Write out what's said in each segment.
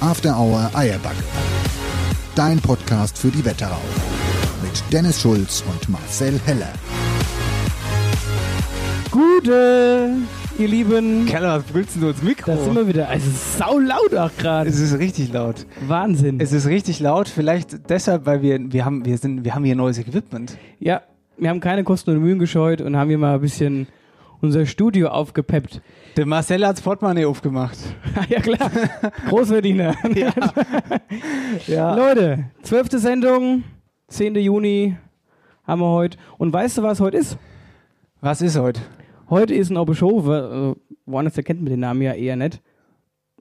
After Hour Eierbacke. Dein Podcast für die Wetterau. Mit Dennis Schulz und Marcel Heller. Gute, ihr Lieben. Keller, was brüllst du ins Mikro? Da sind wir wieder. Es ist sau laut auch gerade. Es ist richtig laut. Wahnsinn. Es ist richtig laut, vielleicht deshalb, weil wir, wir haben, wir sind, wir haben hier neues Equipment. ja, wir haben keine Kosten und Mühen gescheut und haben hier mal ein bisschen unser Studio aufgepeppt. Der Marcel hat's Portemonnaie aufgemacht. ja klar, Großverdiener. Ja. ja. Leute, zwölfte Sendung, 10. Juni haben wir heute. Und weißt du, was heute ist? Was ist heute? Heute ist ein Obeschove, also woanders erkennt man den Namen ja eher nicht.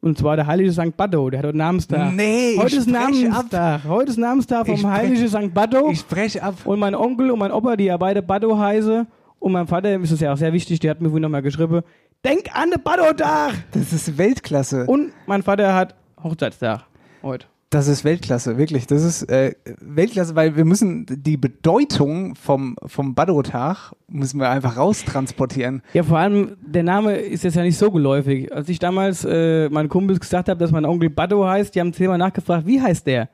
Und zwar der heilige St. Baddo, der hat heute Namenstag. Nee, heute ich ist Namenstag. Heute ist Namenstag vom heiligen St. Baddo. Ich spreche ab. Und mein Onkel und mein Opa, die ja beide Baddo heißen. Und mein Vater, dem ist es ja auch sehr wichtig, der hat mir vorhin nochmal geschrieben, denk an den Baddo-Tag! Das ist Weltklasse. Und mein Vater hat Hochzeitstag heute. Das ist Weltklasse, wirklich. Das ist äh, Weltklasse, weil wir müssen die Bedeutung vom, vom Badotag müssen wir einfach raustransportieren. Ja, vor allem, der Name ist jetzt ja nicht so geläufig. Als ich damals äh, meinen Kumpels gesagt habe, dass mein Onkel Baddo heißt, die haben zehnmal nachgefragt, wie heißt der?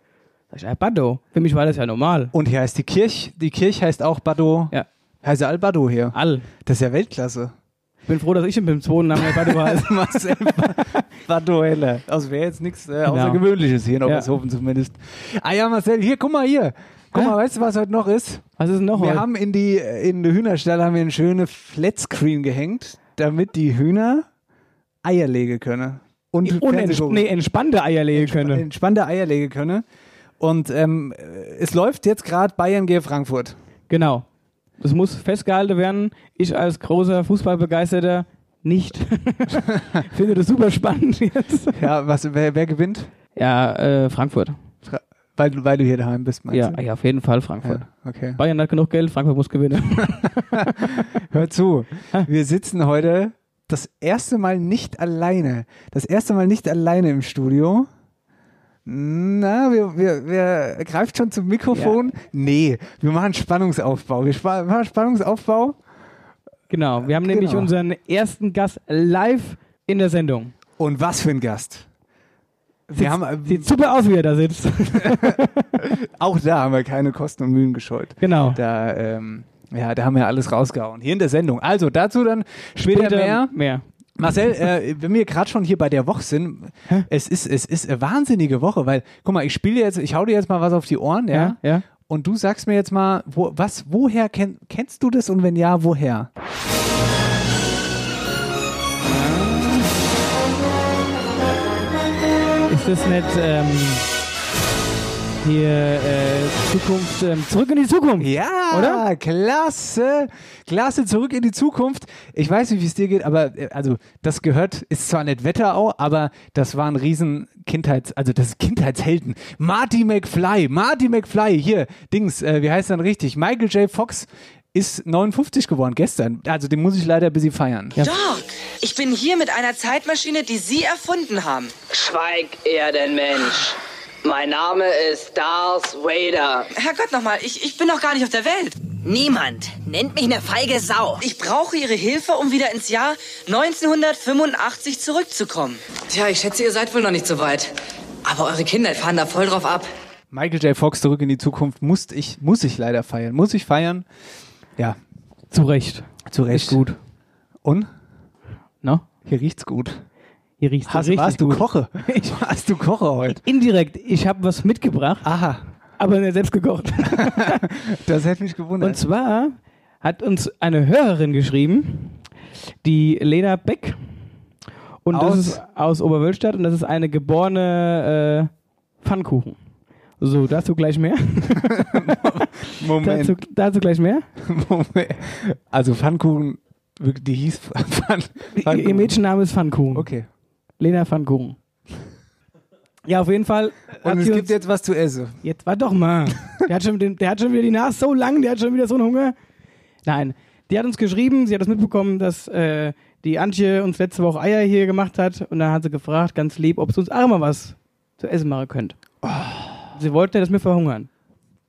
Sag ich, ja, Baddo. Für mich war das ja normal. Und hier heißt die Kirche, die Kirche heißt auch Bado, Ja, heißt ja Al-Bado hier. all. Das ist ja Weltklasse. Ich bin froh, dass ich dem zweiten Namen Baddo heiße. Marcel Bado Heller. Also wäre jetzt nichts äh, Außergewöhnliches hier in Ja. Obershofen zumindest. Ah ja, Marcel, hier, guck mal hier. Guck mal, weißt du, was heute noch ist? Was ist noch Wir heute? haben in die in die Hühnerstall haben wir eine schöne Flatscreen gehängt, damit die Hühner Eier legen können. Und Und nee, entspannte Eier legen können. entspannte Eier legen können. Und ähm, es läuft jetzt gerade Bayern gegen Frankfurt. Genau. Das muss festgehalten werden. Ich als großer Fußballbegeisterter nicht. Finde das super spannend jetzt. Ja, was, wer, wer gewinnt? Ja, äh, Frankfurt. Fra- Weil, du- weil du hier daheim bist, meinst Ja, du? ja, auf jeden Fall Frankfurt. Ja, okay. Bayern hat genug Geld, Frankfurt muss gewinnen. Hör zu, wir sitzen heute das erste Mal nicht alleine. Das erste Mal nicht alleine im Studio. Na, wir, wir, wir greift schon zum Mikrofon. Nee, wir machen Spannungsaufbau. Wir spa- machen Spannungsaufbau. genau. Wir haben nämlich Genau. unseren ersten Gast live in der Sendung. Und was für ein Gast. Wir Sieht, haben, äh, sieht super aus, wie er da sitzt. auch da haben wir keine Kosten und Mühen gescheut. genau. Da, ähm, ja, da haben wir alles rausgehauen. Hier in der Sendung. Also dazu dann später, Später mehr. mehr. Marcel, äh, wenn wir gerade schon hier bei der Woche sind, es ist, es ist eine wahnsinnige Woche, weil, guck mal, ich spiele jetzt, ich hau dir jetzt mal was auf die Ohren, ja? Ja, ja. Und du sagst mir jetzt mal, wo, was, woher kenn, kennst du das und wenn ja, woher? Ist das nicht ähm, hier äh, Zukunft, ähm, zurück in die Zukunft? Ja, Oder? klasse, klasse, zurück in die Zukunft. Ich weiß nicht, wie es dir geht, aber äh, also das gehört, ist zwar nicht Wetterau, aber das waren riesen Kindheits, also das ist Kindheitshelden. Marty McFly, Marty McFly, hier, Dings, äh, wie heißt er denn richtig? Michael J. Fox ist 59 geworden gestern. Also den muss ich leider ein bisschen feiern. Ja. Doc, ich bin hier mit einer Zeitmaschine, die Sie erfunden haben. Schweig, Erdenmensch. Mein Name ist Darth Vader. Herrgott nochmal, ich, ich bin noch gar nicht auf der Welt. Niemand nennt mich eine feige Sau. Ich brauche Ihre Hilfe, um wieder ins Jahr 1985 zurückzukommen. Tja, ich schätze, ihr seid wohl noch nicht so weit. Aber eure Kinder fahren da voll drauf ab. Michael J. Fox zurück in die Zukunft muss ich, muss ich leider feiern. Muss ich feiern. Ja, Zu Recht. zu Recht. Ist gut. Und? No? Hier riecht's gut. Hier riecht Hast, richtig warst du. Koche? Hast du Koche heute? Indirekt, ich habe was mitgebracht, Aha, aber selbst gekocht. das hätte mich gewundert. Und zwar hat uns eine Hörerin geschrieben, die Lena Beck. Und Aus? das ist aus Oberwölstadt und das ist eine geborene äh, Pfannkuchen. So, dazu gleich mehr. Moment, dazu, dazu gleich mehr. Moment. Also Pfannkuchen, die hieß Pfann, Ihr Pfannkuchen. Mädchenname ist Pfannkuchen. Okay. Lena Pfannkuchen. Ja, auf jeden Fall. Und es sie gibt jetzt was zu essen. Jetzt war doch mal. Der hat, schon, den, der hat schon wieder die Nase so lang, der hat schon wieder so einen Hunger. Nein, die hat uns geschrieben, sie hat das mitbekommen, dass äh, die Antje uns letzte Woche Eier hier gemacht hat und dann hat sie gefragt, ganz lieb, ob sie uns auch mal was zu essen machen könnt. Sie wollte, dass wir verhungern.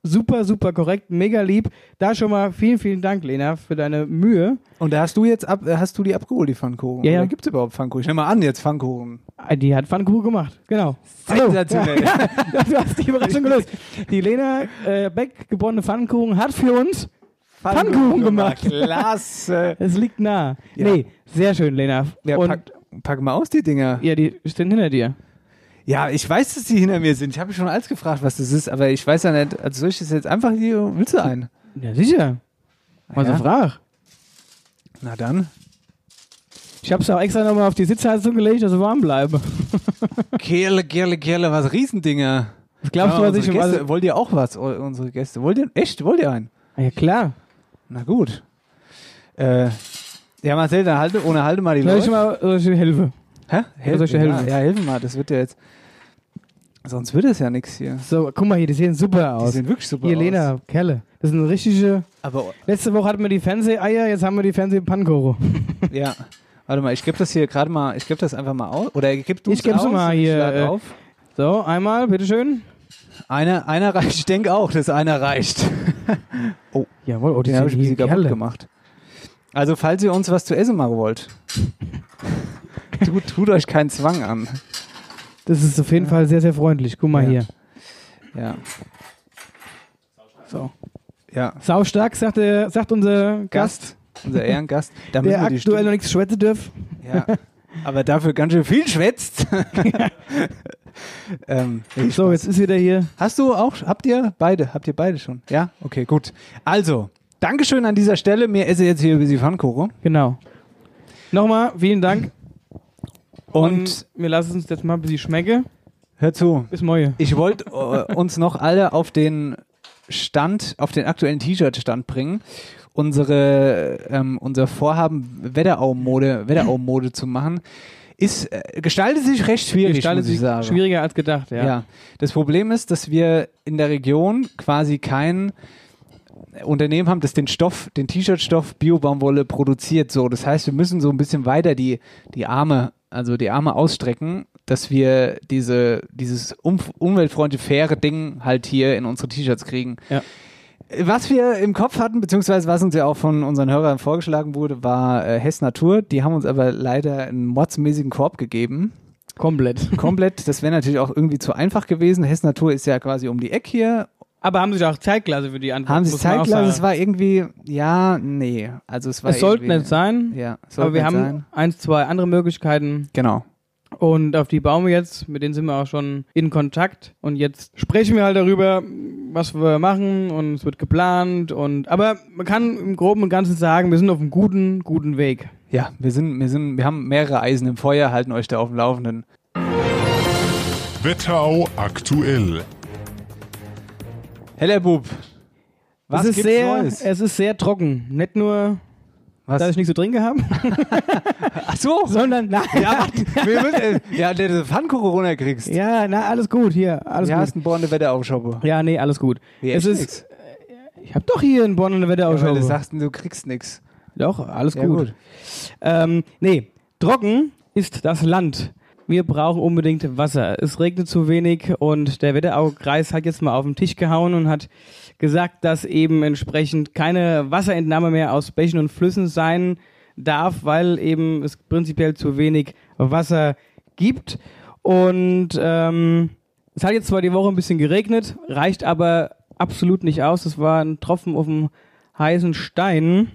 Super, super korrekt, mega lieb. Da schon mal vielen, vielen Dank, Lena, für deine Mühe. Und da hast du jetzt ab, hast du die abgeholt, die Pfannkuchen? Ja, ja. Oder gibt es überhaupt Pfannkuchen? Ich nehme mal an, jetzt Pfannkuchen. Ah, Die hat Pfannkuchen gemacht, genau. Sensationell. Ja, du hast die Überraschung gelöst. Die Lena äh, Beck, geborene Pfannkuchen, hat für uns Pfannkuchen gemacht. Klasse. Es liegt nah. Ja. Nee, sehr schön, Lena. Ja, Und pack, pack mal aus, die Dinger. ja, die stehen hinter dir. Ja, ich weiß, dass die hinter mir sind. Ich habe schon alles gefragt, was das ist, aber ich weiß ja nicht, also soll ich das jetzt einfach hier, willst du einen? Ja, sicher. Mal Ja. so frag. Na dann. Ich hab's auch extra nochmal auf die Sitzheizung gelegt, dass sie warm bleiben. Kerle, Kerle, Kerle, was Riesendinger. Was glaubst du, Ja, was ich Gäste, also, Wollt ihr auch was, unsere Gäste? Wollt ihr, echt, wollt ihr einen? Ja, klar. Na gut. Äh, ja, Marcel, dann halte, ohne halte mal die Soll ich Leute. mal soll ich helfen? Hä? Helf, soll ich dir ja, helfen? ja, helfen mal, das wird ja jetzt, sonst wird es ja nichts hier. So, guck mal hier, die sehen super Die aus. sehen wirklich super Hier, aus. Lena, Kerle. Das sind richtige. Aber, Letzte Woche hatten wir die Fernseheier, jetzt haben wir die Fernsehpannkoro. ja. Warte mal, ich gebe das hier gerade mal, ich gebe das einfach mal aus. Oder gib du Ich geb's aus, mal ich hier, äh, auf. So, einmal, bitteschön. Einer, einer reicht, ich denke auch, dass einer reicht. Jawohl, oh, die Den habe ich ein bisschen kaputt gemacht. Also, falls ihr uns was zu essen machen wollt, tut, tut euch keinen Zwang an. Das ist auf jeden Fall sehr, sehr freundlich. Guck mal Ja. hier. Ja, So. ja. Saustark, sagt, der, sagt unser Gast, Gast, unser Ehrengast. Da der die aktuell noch nichts schwätzen darf. Ja. Aber dafür ganz schön viel schwätzt. ähm, So, jetzt ist wieder hier. Hast du auch, habt ihr beide? Habt ihr beide schon? Ja? Okay, gut. Also, Dankeschön an dieser Stelle. Mir esse jetzt hier ein bisschen Pfannkuchen. Genau. Nochmal, vielen Dank. Und, Und wir lassen uns jetzt mal ein bisschen schmecken. hör zu, Bis morgen. ich wollte äh, uns noch alle auf den Stand, auf den aktuellen T-Shirt-Stand bringen. Unsere, ähm, unser Vorhaben, Wetterau-Mode Wetterau-Mode zu machen, ist, äh, gestaltet sich recht schwierig, Gestaltet muss ich sagen. schwieriger als gedacht, ja. Ja. Das Problem ist, dass wir in der Region quasi kein Unternehmen haben, das den Stoff, den T-Shirt-Stoff Bio-Baumwolle produziert. So, das heißt, wir müssen so ein bisschen weiter die, die Arme, also die Arme ausstrecken, dass wir diese, dieses um, umweltfreundliche, faire Ding halt hier in unsere T-Shirts kriegen. Ja. Was wir im Kopf hatten, beziehungsweise was uns ja auch von unseren Hörern vorgeschlagen wurde, war äh, Hess Natur. Die haben uns aber leider einen mordsmäßigen Korb gegeben Komplett. komplett. Das wäre natürlich auch irgendwie zu einfach gewesen. Hess Natur ist ja quasi um die Ecke hier. Aber haben sich auch Zeit gelassen für die Antwort. Haben sie muss man auch Zeit gelassen? Es war irgendwie, ja, nee. Also es war Es sollte nicht sein, Ja, aber sollte wir nicht haben sein. eins, zwei andere Möglichkeiten Genau. und auf die bauen wir jetzt, mit denen sind wir auch schon in Kontakt und jetzt sprechen wir halt darüber, was wir machen und es wird geplant und aber man kann im Groben und Ganzen sagen, wir sind auf einem guten, guten Weg. Ja, wir sind, wir sind, wir haben mehrere Eisen im Feuer, halten euch da auf dem Laufenden. Wetterau aktuell. Heller Bub. Was es ist gibt's sehr, Neues? es ist sehr trocken. Nicht nur, Was? dass ich nichts zu trinken habe, Ach so. sondern nein. Ja, wir müssen, äh, ja, der du Pfannkuchen runterkriegst. Ja, na, alles gut hier. Alles Ja, gut. hast einen Borne Wetteraufschoppe. Ja, nee, alles gut. Wie, es ist, nix? ich habe doch hier in Bonn eine Ja, weil du sagst, du kriegst nix. doch, alles Ja, gut. gut. Ähm, nee, trocken ist das Land. Wir brauchen unbedingt Wasser. Es regnet zu wenig und der Wetteraukreis hat jetzt mal auf den Tisch gehauen und hat gesagt, dass eben entsprechend keine Wasserentnahme mehr aus Bächen und Flüssen sein darf, weil eben es prinzipiell zu wenig Wasser gibt. Und ähm, es hat jetzt zwar die Woche ein bisschen geregnet, reicht aber absolut nicht aus. Es war ein Tropfen auf dem heißen Stein.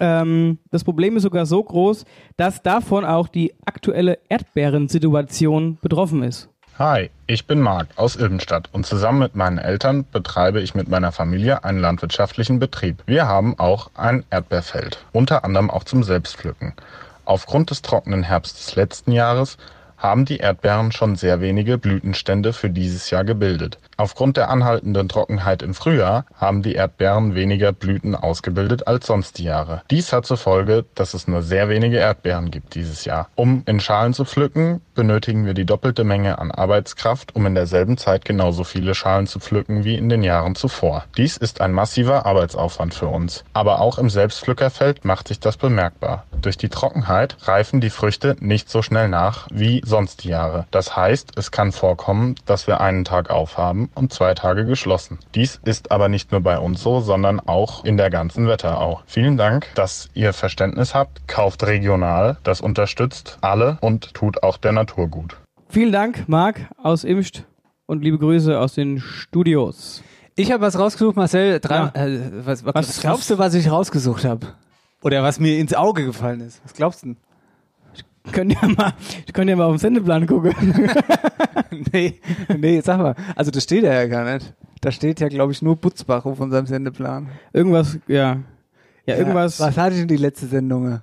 Ähm, das Problem ist sogar so groß, dass davon auch die aktuelle Erdbeerensituation betroffen ist. Hi, ich bin Marc aus Ilbenstadt und zusammen mit meinen Eltern betreibe ich mit meiner Familie einen landwirtschaftlichen Betrieb. Wir haben auch ein Erdbeerfeld, unter anderem auch zum Selbstpflücken. Aufgrund des trockenen Herbstes des letzten Jahres haben die Erdbeeren schon sehr wenige Blütenstände für dieses Jahr gebildet. Aufgrund der anhaltenden Trockenheit im Frühjahr haben die Erdbeeren weniger Blüten ausgebildet als sonst die Jahre. Dies hat zur Folge, dass es nur sehr wenige Erdbeeren gibt dieses Jahr. Um in Schalen zu pflücken, benötigen wir die doppelte Menge an Arbeitskraft, um in derselben Zeit genauso viele Schalen zu pflücken wie in den Jahren zuvor. Dies ist ein massiver Arbeitsaufwand für uns. Aber auch im Selbstpflückerfeld macht sich das bemerkbar. Durch die Trockenheit reifen die Früchte nicht so schnell nach wie sonst die Jahre. Das heißt, es kann vorkommen, dass wir einen Tag aufhaben und zwei Tage geschlossen. Dies ist aber nicht nur bei uns so, sondern auch in der ganzen Wetterau. Vielen Dank, dass ihr Verständnis habt. Kauft regional, das unterstützt alle und tut auch der Natur gut. Vielen Dank, Marc aus Imst und liebe Grüße aus den Studios. Ich habe was rausgesucht, Marcel. Drei, Ja. äh, was, was, Was- was glaubst du, was ich rausgesucht habe? Oder was mir ins Auge gefallen ist? Was glaubst du? Könnt ihr mal, könnt ihr mal auf den Sendeplan gucken. nee, nee, sag mal. Also das steht ja gar nicht. Da steht ja, glaube ich, nur Butzbach auf unserem Sendeplan. Irgendwas, ja. Ja, irgendwas. was hatte ich denn die letzte Sendung? Ja,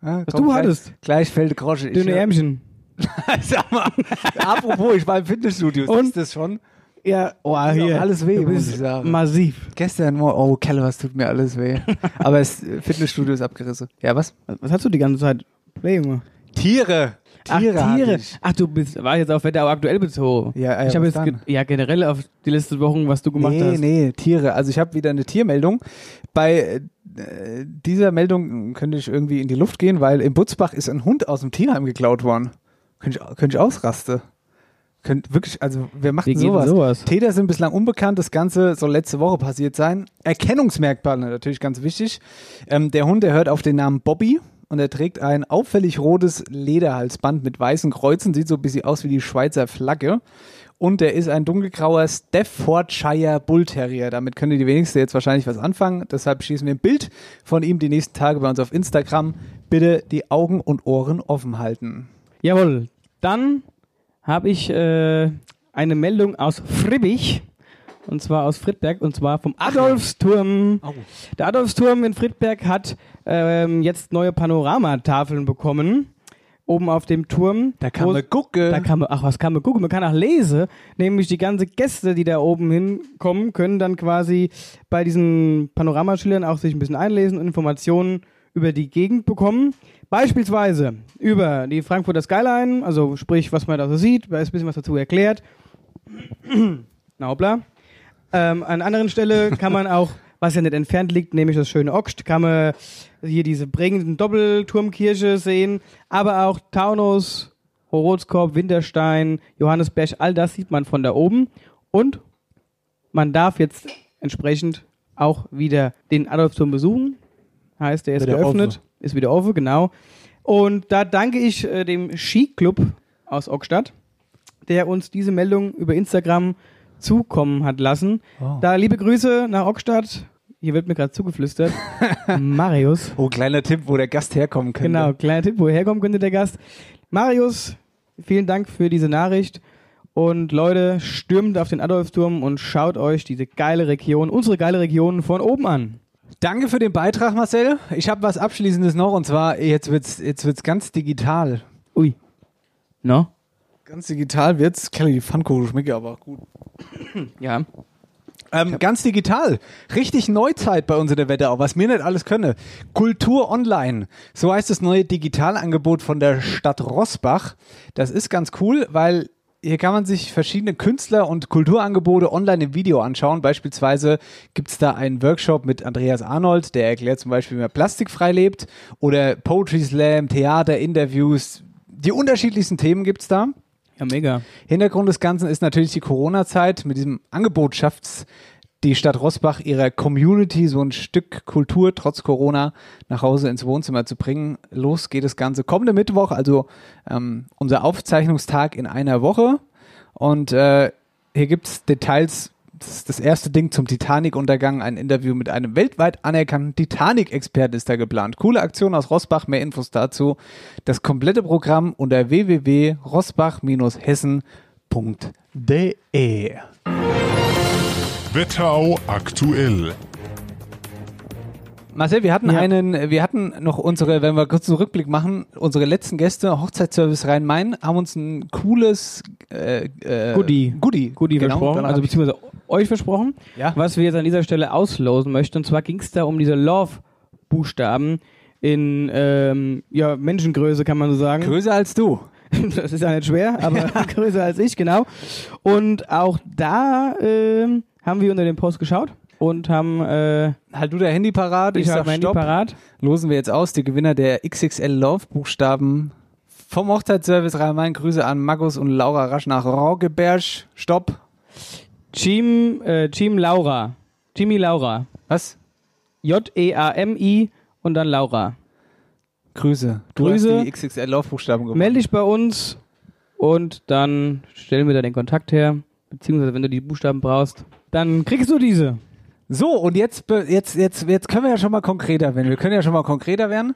Was komm, du gleich, hattest. Gleich fällt Grosche. Dünne Ärmchen. Sag mal, apropos, ich war im Fitnessstudio. Und? Ist das schon? Ja, oh, hier. alles weh, muss bist ich sagen. Massiv. Gestern oh, Kelle, was tut mir alles weh. Aber das Fitnessstudio ist abgerissen. Ja? Was, was hast du die ganze Zeit? Nee, Junge. Tiere. Ach, Tiere. Tiere. Ach, du bist, war jetzt auf Wetterau aktuell bezogen. Ja, ja, ich habe jetzt, ge ja, generell auf die letzten Wochen, was du gemacht nee, hast. Nee, Tiere. Also ich habe wieder eine Tiermeldung. Bei äh, dieser Meldung könnte ich irgendwie in die Luft gehen, weil in Butzbach ist ein Hund aus dem Tierheim geklaut worden. Könnte ich, könnte ich ausrasten. Könnt wirklich, also geht denn sowas? sowas? Täter sind bislang unbekannt. Das Ganze soll letzte Woche passiert sein. Erkennungsmerkmale natürlich ganz wichtig. Ähm, der Hund, der hört auf den Namen Bobby und er trägt ein auffällig rotes Lederhalsband mit weißen Kreuzen. Sieht so ein bisschen aus wie die Schweizer Flagge. Und er ist ein dunkelgrauer Staffordshire Bull Terrier. Damit können die wenigsten jetzt wahrscheinlich was anfangen. Deshalb schießen wir ein Bild von ihm die nächsten Tage bei uns auf Instagram. Bitte die Augen und Ohren offen halten. Jawohl. Dann habe ich äh, eine Meldung aus Fribbich. Und zwar aus Friedberg. Und zwar vom Adolfsturm. Oh. Der Adolfsturm in Friedberg hat ähm, jetzt neue Panoramatafeln bekommen. Oben auf dem Turm. Da kann Wo- man gucken. Da kann man, ach, was kann man gucken? Man kann auch lesen. Nämlich die ganzen Gäste, die da oben hinkommen, können dann quasi bei diesen Panoramaschildern auch sich ein bisschen einlesen und Informationen über die Gegend bekommen. Beispielsweise über die Frankfurter Skyline, also sprich, was man da so sieht, da ist ein bisschen was dazu erklärt. Na hoppla. Ähm, an anderen Stelle kann man auch, was ja nicht entfernt liegt, nämlich das schöne Oxt, kann man hier diese prägenden Doppelturmkirche sehen, aber auch Taunus, Horotskorb, Winterstein, Johannesberg, all das sieht man von da oben. Und man darf jetzt entsprechend auch wieder den Adolfsturm besuchen. Heißt, der ist Wieder geöffnet, offen. ist wieder offen, genau. Und da danke ich äh, dem Skiclub aus Ockstadt, der uns diese Meldung über Instagram zukommen hat lassen. Oh. Da liebe Grüße nach Ockstadt. Hier wird mir gerade zugeflüstert. Marius. Oh, kleiner Tipp, wo der Gast herkommen könnte. Genau, kleiner Tipp, woher kommen könnte der Gast. Marius, vielen Dank für diese Nachricht. Und Leute, stürmt auf den Adolfsturm und schaut euch diese geile Region, unsere geile Region von oben an. Danke für den Beitrag, Marcel. Ich habe was Abschließendes noch und zwar, jetzt wird's, jetzt wird's ganz digital. Ui. No? Ganz digital wird's. Kelly, die Pfannkuchen schmeckt ja aber gut. Ja. Ähm, ganz digital. Richtig Neuzeit bei uns in der Wetterau, was wir nicht alles können. Kultur online. So heißt das neue Digitalangebot von der Stadt Rossbach. Das ist ganz cool, weil hier kann man sich verschiedene Künstler und Kulturangebote online im Video anschauen. Beispielsweise gibt's da einen Workshop mit Andreas Arnold, der erklärt zum Beispiel, wie man plastikfrei lebt. Oder Poetry Slam, Theater, Interviews. Die unterschiedlichsten Themen gibt's da. Ja, mega. Hintergrund des Ganzen ist natürlich die Corona-Zeit. Mit diesem Angebot schafft die Stadt Rossbach ihrer Community so ein Stück Kultur trotz Corona nach Hause ins Wohnzimmer zu bringen. Los geht das Ganze kommende Mittwoch, also ähm, unser Aufzeichnungstag in einer Woche. Und äh, hier gibt's Details das ist das erste Ding zum Titanic-Untergang. Ein Interview mit einem weltweit anerkannten Titanic-Experten ist da geplant. Coole Aktion aus Rossbach. Mehr Infos dazu. Das komplette Programm unter www.rossbach-hessen.de. Wetterau aktuell. Marcel, wir hatten Ja. einen, wir hatten noch unsere, wenn wir kurz einen Rückblick machen, unsere letzten Gäste, Hochzeitsservice Rhein-Main, haben uns ein cooles äh, äh, Goodie. Goodie, Goodie genau, versprochen, also beziehungsweise euch versprochen, Ja. was wir jetzt an dieser Stelle auslosen möchten. Und zwar ging es da um diese Love-Buchstaben in ähm, ja, Menschengröße, kann man so sagen. größer als du. Das ist ja nicht schwer, aber größer als ich, genau. Und auch da ähm, haben wir unter den Post geschaut und haben äh, Halt du dein Handy parat, ich, ich sag mein Handy Stopp. parat. Losen wir jetzt aus, die Gewinner der XXL Love Buchstaben vom Hochzeitsservice Rhein-Main. Grüße an Markus und Laura Rasch nach Raugeberg. Stopp. Jim, äh, Jim Laura. Jimmy Laura. Was? J-E-A-M-I und dann Laura. Grüße. Du Grüße. hast die XXL Love Buchstaben gewonnen. Melde dich bei uns und dann stellen wir da den Kontakt her. Beziehungsweise, wenn du die Buchstaben brauchst, dann kriegst du diese. So, und jetzt, jetzt, jetzt, jetzt können wir ja schon mal konkreter werden. Wir können ja schon mal konkreter werden.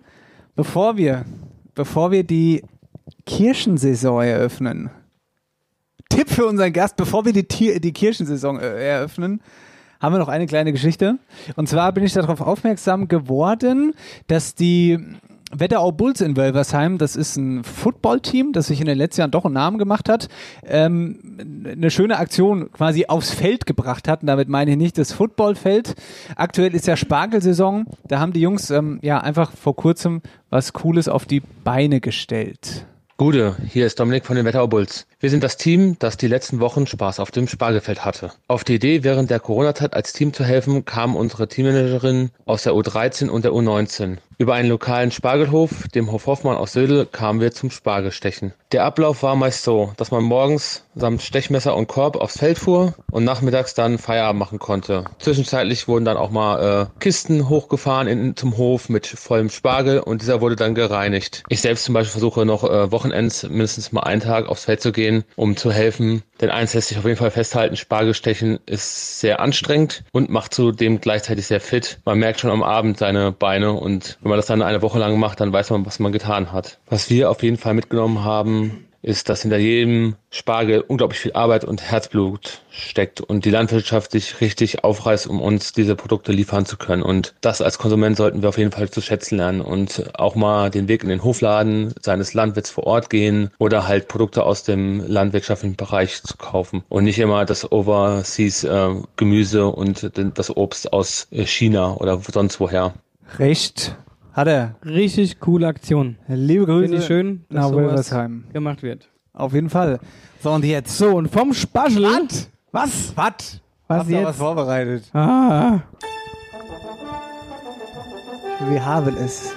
Bevor wir, bevor wir die Kirchensaison eröffnen. Tipp für unseren Gast, bevor wir die, Tier, die Kirchensaison äh, eröffnen, haben wir noch eine kleine Geschichte. Und zwar bin ich darauf aufmerksam geworden, dass die Wetterau Bulls in Wölversheim, das ist ein Footballteam, das sich in den letzten Jahren doch einen Namen gemacht hat, ähm, eine schöne Aktion quasi aufs Feld gebracht hat. Und damit meine ich nicht das Footballfeld. Aktuell ist ja Spargelsaison. Da haben die Jungs ähm, ja einfach vor kurzem was Cooles auf die Beine gestellt. Gute, hier ist Dominik von den Wetterau. Wir sind das Team, das die letzten Wochen Spaß auf dem Spargelfeld hatte. Auf die Idee, während der Corona-Zeit als Team zu helfen, kam unsere Teammanagerin aus der U13 und der U19. Über einen lokalen Spargelhof, dem Hof Hoffmann aus Södel, kamen wir zum Spargelstechen. Der Ablauf war meist so, dass man morgens samt Stechmesser und Korb aufs Feld fuhr und nachmittags dann Feierabend machen konnte. Zwischenzeitlich wurden dann auch mal äh, Kisten hochgefahren in, zum Hof mit vollem Spargel und dieser wurde dann gereinigt. Ich selbst zum Beispiel versuche noch äh, Wochenends mindestens mal einen Tag aufs Feld zu gehen, um zu helfen. Denn eins lässt sich auf jeden Fall festhalten, Spargelstechen ist sehr anstrengend und macht zudem gleichzeitig sehr fit. Man merkt schon am Abend seine Beine und wenn man das dann eine Woche lang macht, dann weiß man, was man getan hat. Was wir auf jeden Fall mitgenommen haben, ist, dass hinter jedem Spargel unglaublich viel Arbeit und Herzblut steckt und die Landwirtschaft sich richtig aufreißt, um uns diese Produkte liefern zu können. Und das als Konsument sollten wir auf jeden Fall zu schätzen lernen und auch mal den Weg in den Hofladen seines Landwirts vor Ort gehen oder halt Produkte aus dem landwirtschaftlichen Bereich zu kaufen und nicht immer das Overseas äh, und das Obst aus äh, China oder sonst woher. Recht hat er. Richtig coole Aktion. Liebe Grüße. Finde ich schön, dass nach sowas Wölversheim. gemacht wird. Auf jeden Fall. So, und jetzt. So, und vom Spaschel. Was? Was? Was? Was ihr jetzt? was vorbereitet? Ah. Wir haben es.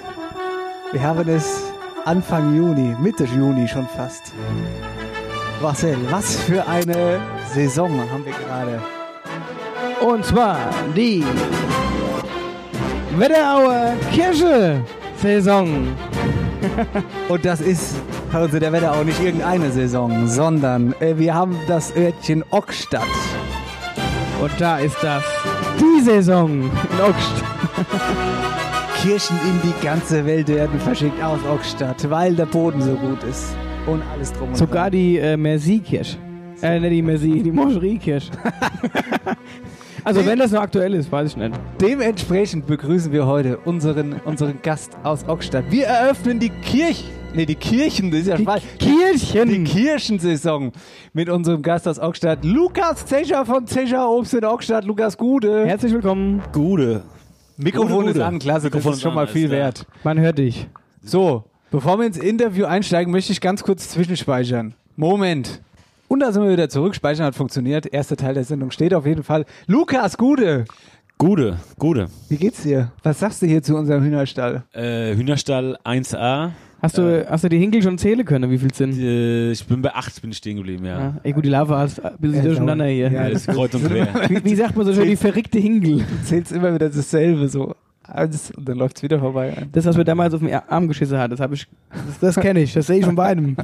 Wir haben es Anfang Juni, Mitte Juni schon fast. Marcel, was für eine Saison haben wir gerade? Und zwar die Wetterauer Kirsche-Saison. Und das ist also der Wetter auch nicht irgendeine Saison, sondern äh, wir haben das Örtchen Ockstadt. Und da ist das die Saison in Ockst. Kirchen in die ganze Welt werden verschickt aus Ockstadt, weil der Boden so gut ist. Und alles drum und Sogar dran. die äh, Merci-Kirsch. Äh, nicht die Merci, die Moscherie-Kirsch. also wenn das noch aktuell ist, weiß ich nicht. Dementsprechend begrüßen wir heute unseren, unseren Gast aus Ockstadt. Wir eröffnen die Kirch... Nee, die Kirchen, das ist ja Die falsch. Kirchen. Die Kirchensaison mit unserem Gast aus Ockstadt, Lukas Zecher von Zecher Obst in Ockstadt. Lukas Gude. Herzlich willkommen. Gute. Mikrofon Gute, ist an, klasse, Mikrofon das ist schon mal viel wert. Man hört dich. So, bevor wir ins Interview einsteigen, möchte ich ganz kurz zwischenspeichern. Moment. Und da sind wir wieder zurück. Speichern hat funktioniert. Erster Teil der Sendung steht auf jeden Fall. Lukas Gude, Gute, gute. wie geht's dir? Was sagst du hier zu unserem Hühnerstall? Äh, Hühnerstall 1a. Hast du, hast du die Hinkel schon zählen können, wie viel sind? Äh, ich bin bei 8 bin ich stehen geblieben, ja. Ja. Ey, gut, die Lava ist ein bisschen Ja, durcheinander hier. Ja, das ist kreuz und quer. Wie, wie sagt man so schön, die verrückte Hinkel? Du zählst immer wieder dasselbe so. Und dann läuft's wieder vorbei. Das, was mir damals auf den Arm geschissen hat, das habe ich, das, das kenne ich, das sehe ich von beidem.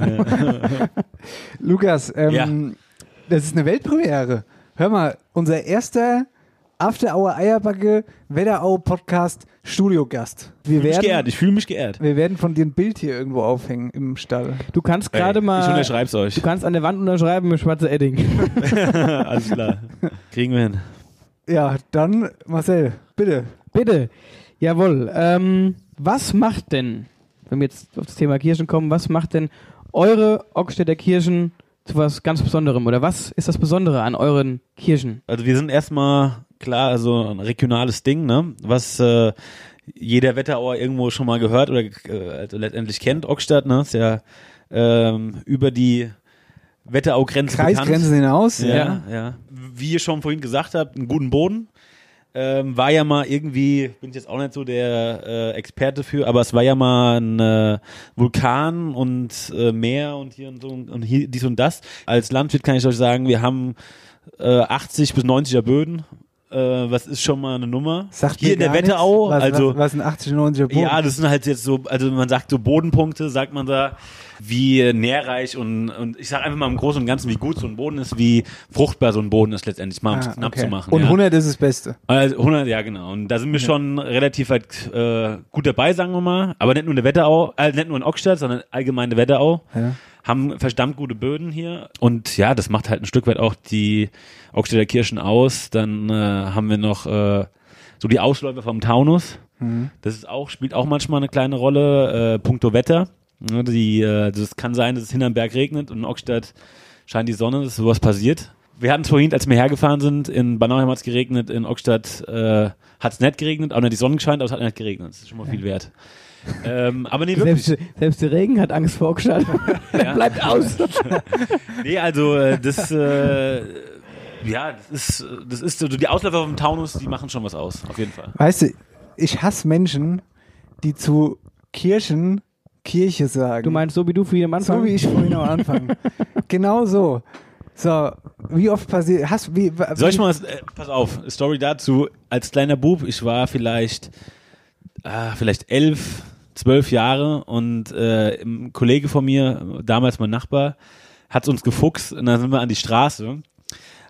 Lukas, ähm, Ja. das ist eine Weltpremiere. hör mal, unser erster After Hour Eierbacke Wetterau Podcast Studiogast. Wir Ich fühle mich werden, geehrt, ich fühle mich geehrt. wir werden von dir ein Bild hier irgendwo aufhängen im Stall. Du kannst gerade mal. Ich unterschreib's euch. Du kannst an der Wand unterschreiben mit schwarzer Edding. Alles klar. Kriegen wir hin. Ja, dann Marcel, bitte. Bitte. Jawohl. Ähm, was macht denn, wenn wir jetzt auf das Thema Kirchen kommen, was macht denn eure Ockstädter Kirchen zu was ganz Besonderem? Oder was ist das Besondere an euren Kirchen? Also wir sind erstmal klar, also ein regionales Ding, ne? Was äh, jeder Wetterauer irgendwo schon mal gehört oder äh, also letztendlich kennt. Ockstadt, ne? Ist ja ähm, über die Wetterau-Grenze Kreisgrenzen hinaus. Ja, ja, ja. Wie ihr schon vorhin gesagt habt, einen guten Boden. Ähm, war ja mal irgendwie, bin ich jetzt auch nicht so der äh, Experte für, aber es war ja mal ein äh, Vulkan und äh, Meer und hier und so und hier dies und das. Als Landwirt kann ich euch sagen, wir haben äh, 80 bis 90er Böden. Äh, was ist schon mal eine Nummer? Sagt hier in der Wetterau, was, also was, was ein 80 90er Boden? ja, das sind halt jetzt so, also man sagt so Bodenpunkte, sagt man da, wie nährreich und, und ich sag einfach mal im Großen und Ganzen, wie gut so ein Boden ist, wie fruchtbar so ein Boden ist letztendlich, mal um es Ah, knapp okay. zu machen. Und ja. 100 ist das Beste. Also 100, ja genau. Und da sind wir schon relativ weit äh, gut dabei, sagen wir mal. Aber nicht nur in der Wetterau, äh, nicht nur in Ockstadt, sondern allgemein in der Wetterau. Ja. Haben verdammt gute Böden hier. Und ja, das macht halt ein Stück weit auch die Ockstädter Kirchen aus. Dann äh, haben wir noch äh, so die Ausläufer vom Taunus. Mhm. Das ist auch, spielt auch manchmal eine kleine Rolle, äh, puncto Wetter. Ne, Die, äh, das kann sein, dass es hinterm Berg regnet und in Ockstadt scheint die Sonne, dass sowas passiert. Wir hatten es vorhin, als wir hergefahren sind, in Banauheim hat es geregnet, in Okastadt äh, hat es nicht geregnet, auch nicht die Sonne gescheint, aber es hat nicht geregnet. Das ist schon mal viel wert. Ähm, aber nee, wirklich. Selbst, selbst der Regen hat Angst vor Ockstadt. Ja. Bleibt aus. Nee, also äh, das, äh, ja, das ist, das ist so, die Ausläufer vom Taunus, die machen schon was aus, auf jeden Fall. Weißt du, ich hasse Menschen, die zu Kirchen Kirche sagen. Du meinst so wie du vorhin am Anfang? So wie ich vorhin am Anfang. genau so. So, wie oft passiert, hast, wie, wa- Soll ich mal, was- äh, pass auf, Story dazu. Als kleiner Bub, ich war vielleicht, ah, vielleicht elf, zwölf Jahre und äh, ein Kollege von mir, damals mein Nachbar, hat uns gefuchst und dann sind wir an die Straße,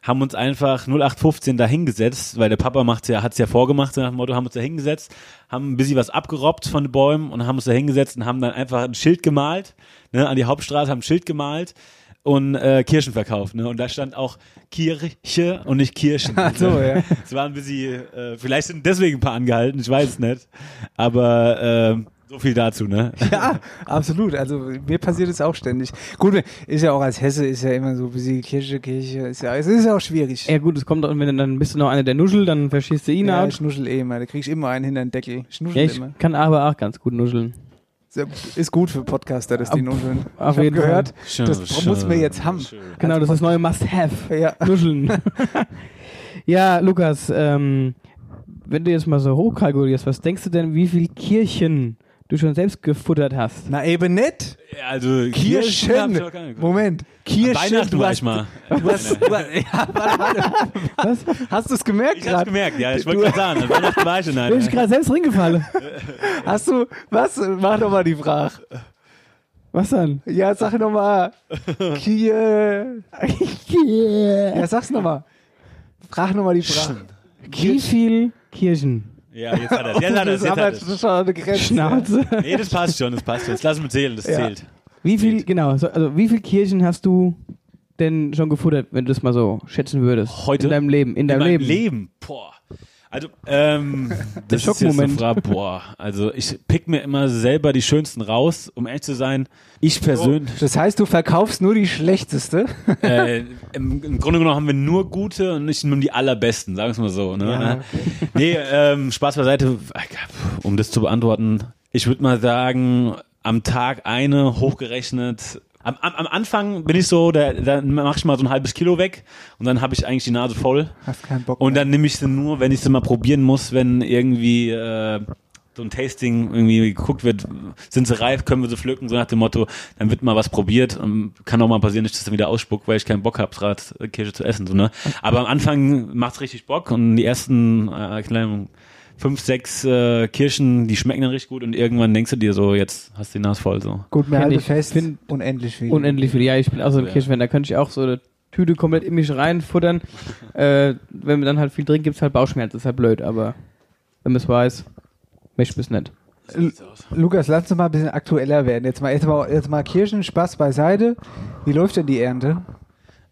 haben uns einfach 0815 da hingesetzt, weil der Papa macht's ja, hat's ja vorgemacht, so nach dem Motto, haben uns da hingesetzt, haben ein bisschen was abgerobbt von den Bäumen und haben uns da hingesetzt und haben dann einfach ein Schild gemalt, ne, an die Hauptstraße, haben ein Schild gemalt und äh, Kirschen verkauft, ne? Und da stand auch Kirche und nicht Kirschen. Ach so, ja. Es war ein bisschen, äh, vielleicht sind deswegen ein paar angehalten, ich weiß es nicht. Aber äh, so viel dazu, ne? Ja, absolut. Also mir passiert es auch ständig. Gut, ist ja auch als Hesse ist ja immer so ein bisschen Kirche, Kirche, ist ja, es ist ja auch schwierig. Ja gut, es kommt auch, wenn du, dann bist du noch einer der Nuschel, dann verschießt du ihn Ja, out. ich nuschel eh immer. Da krieg ich immer einen hinter den Deckel. Ich Ja, nuschel ich immer. kann aber auch ganz gut nuscheln. Ist gut für Podcaster, dass die nuscheln. auf ich jeden Fall. gehört, Schön, das schön, muss man jetzt haben. Genau, das ist das neue Must-Have. Ja. Nuscheln. ja, Lukas, ähm, wenn du jetzt mal so hochkalkulierst, was denkst du denn, wie viel Kirchen du schon selbst gefuttert hast? Na eben nicht. Also keine geguckt. Moment. Kirchen. Weihnachten du war hast, ich mal. Du hast, du hast, ja, warte, warte. Was? Hast du es gemerkt Ich hab's gemerkt, ja. Ich wollte gerade sagen, an Weihnachten war ich schon Bin ich gerade selbst ringefallen. Hast du, was? Mach doch mal die Frage. Was dann? Ja, sag noch mal. Kier. Ja, sag's noch mal. Frag noch mal die Frage. Wie viel Kirchen? Ja, jetzt hat er Jetzt hat er das ist Jetzt hat das er schon eine Grenze. Schnauze. Nee, das passt schon, das passt schon. Jetzt lass mich zählen, das Ja. zählt. Wie viel, genau, so, also wie viel Kirchen hast du denn schon gefuttert, wenn du das mal so schätzen würdest? Heute? In deinem Leben. In deinem meinem Leben. Leben. Boah. Also, ähm, das ist jetzt eine Frage, boah. Also, ich pick mir immer selber die schönsten raus, um ehrlich zu sein. Ich persönlich, Das heißt, du verkaufst nur die schlechteste. äh, im, im Grunde genommen haben wir nur gute und nicht nur die allerbesten, sagen wir es mal so. Ne? Ja. Nee, ähm, Spaß beiseite, um das zu beantworten, ich würde mal sagen, am Tag eine hochgerechnet. Am, am, am Anfang bin ich so, da, da mache ich mal so ein halbes Kilo weg und dann habe ich eigentlich die Nase voll. Hast keinen Bock Und dann nehme ich sie nur, wenn ich sie mal probieren muss, wenn irgendwie äh, so ein Tasting irgendwie geguckt wird, sind sie reif, können wir sie pflücken, so nach dem Motto, dann wird mal was probiert. Und kann auch mal passieren, dass ich das dann wieder ausspuck, weil ich keinen Bock habe, gerade Kirsche zu essen. So, ne? Aber am Anfang macht's richtig Bock und die ersten äh, kleinen fünf, sechs äh, Kirschen, die schmecken dann richtig gut und irgendwann denkst du dir so, jetzt hast du die Nase voll. So. Gut, mir halte ich. fest. Find- unendlich viel. Unendlich viel. Ja, ich bin auch so ein Ja. Kirchenfan, da könnte ich auch so Tüte komplett in mich reinfuttern. äh, wenn man dann halt viel trinkt, gibt es halt Bauchschmerzen. Ist halt blöd, aber wenn man es weiß, möchte ich es nicht. Lukas, lass uns mal ein bisschen aktueller werden. Jetzt mal, jetzt mal, jetzt mal Kirschenspaß beiseite. Wie läuft denn die Ernte?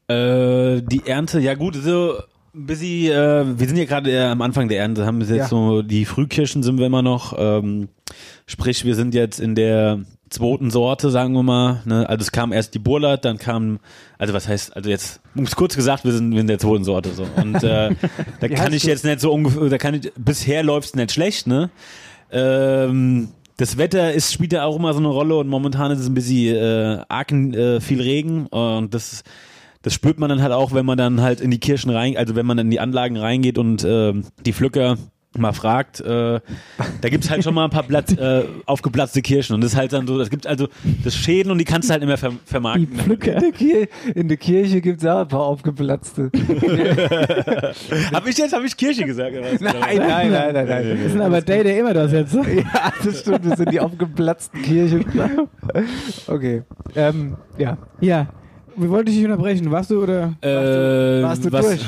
Äh, die Ernte, ja gut, so bisschen, äh, wir sind ja gerade äh, am Anfang der Ernte, haben wir jetzt Ja. so, die Frühkirschen sind wir immer noch, ähm, sprich, wir sind jetzt in der zweiten Sorte, sagen wir mal, ne? also es kam erst die Burlat, dann kam, also was heißt, also jetzt, um es kurz gesagt, wir sind in der zweiten Sorte, so, und äh, da kann ich jetzt nicht so ungefähr, da kann ich, bisher läuft's nicht schlecht, ne, ähm, das Wetter ist, spielt ja auch immer so eine Rolle und momentan ist es ein bisschen äh, arg äh, viel Regen und das das spürt man dann halt auch, wenn man dann halt in die Kirchen rein, also wenn man in die Anlagen reingeht und ähm, die Pflücker mal fragt, äh, da gibt's halt schon mal ein paar Blatt, äh, aufgeplatzte Kirchen und das ist halt dann so, das gibt also das Schäden und die kannst du halt nicht mehr ver vermarkten. In der, Kir in der Kirche gibt es auch ein paar aufgeplatzte. Habe ich jetzt, habe ich Kirche gesagt? Nein, nein, nein, nein, nein. Das sind aber Day, der immer das jetzt. ja, das stimmt, das sind die aufgeplatzten Kirchen. Okay. Ähm, ja. Ja. Wie wollte ich dich unterbrechen? Warst du oder? Äh, Warst du was, durch?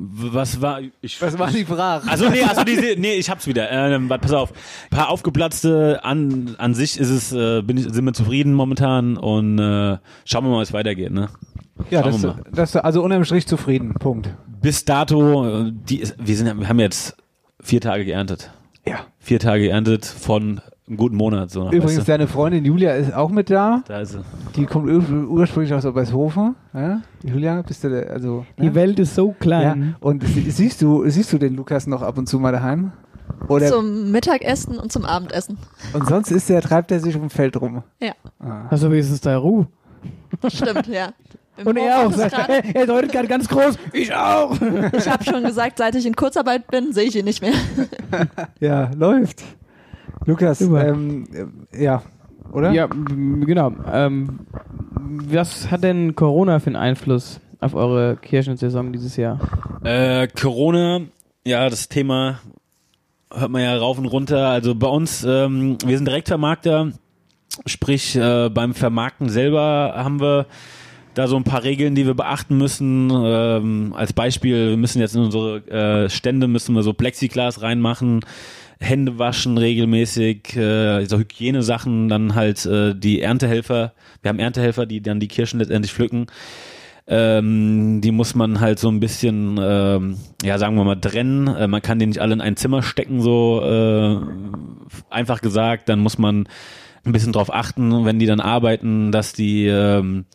Was war ich? Was war die Frage? Also nee, also diese, nee, ich hab's wieder. Ähm, pass auf. Ein paar aufgeplatzte an an sich ist es, äh, bin ich, sind wir zufrieden momentan und äh, schauen wir mal, wie es weitergeht. Ne? Ja, das, wir mal. das, also unterm Strich zufrieden. Punkt. Bis dato, äh, die, ist- wir sind, wir haben jetzt vier Tage geerntet. Ja. Vier Tage geerntet von einem guten Monat. So, Übrigens, weißt du? deine Freundin Julia ist auch mit da. da ist sie. Die kommt ur ursprünglich aus Obershofen. Ja? Julia, bist du der, also. Die ja? Welt ist so Ja. klein. Und sie- siehst du, siehst du den Lukas noch ab und zu mal daheim? Oder Zum Mittagessen und zum Abendessen. und sonst ist der, treibt er sich um Feld rum. Ja, Hast du wenigstens da Ruhe? stimmt, ja. Im Und er auch sagt, er, er deutet gerade ganz groß, ich auch. Ich habe schon gesagt, seit ich in Kurzarbeit bin, sehe ich ihn nicht mehr. Ja, läuft. Lukas, ähm, äh, ja, oder? Ja, genau. Ähm, was hat denn Corona für einen Einfluss auf eure Kirchensaison dieses Jahr? Äh, Corona, ja, das Thema hört man ja rauf und runter. Also bei uns, ähm, wir sind Direktvermarkter, sprich äh, beim Vermarkten selber haben wir da so ein paar Regeln, die wir beachten müssen. Ähm, als Beispiel, wir müssen jetzt in unsere äh, Stände müssen wir so Plexiglas reinmachen, Hände waschen regelmäßig, äh, so Hygienesachen, dann halt äh, die Erntehelfer. Wir haben Erntehelfer, die dann die Kirschen letztendlich pflücken. Ähm, die muss man halt so ein bisschen, ähm, ja, sagen wir mal, trennen. Äh, man kann die nicht alle in ein Zimmer stecken, so äh, einfach gesagt. Dann muss man ein bisschen drauf achten, wenn die dann arbeiten, dass die ähm,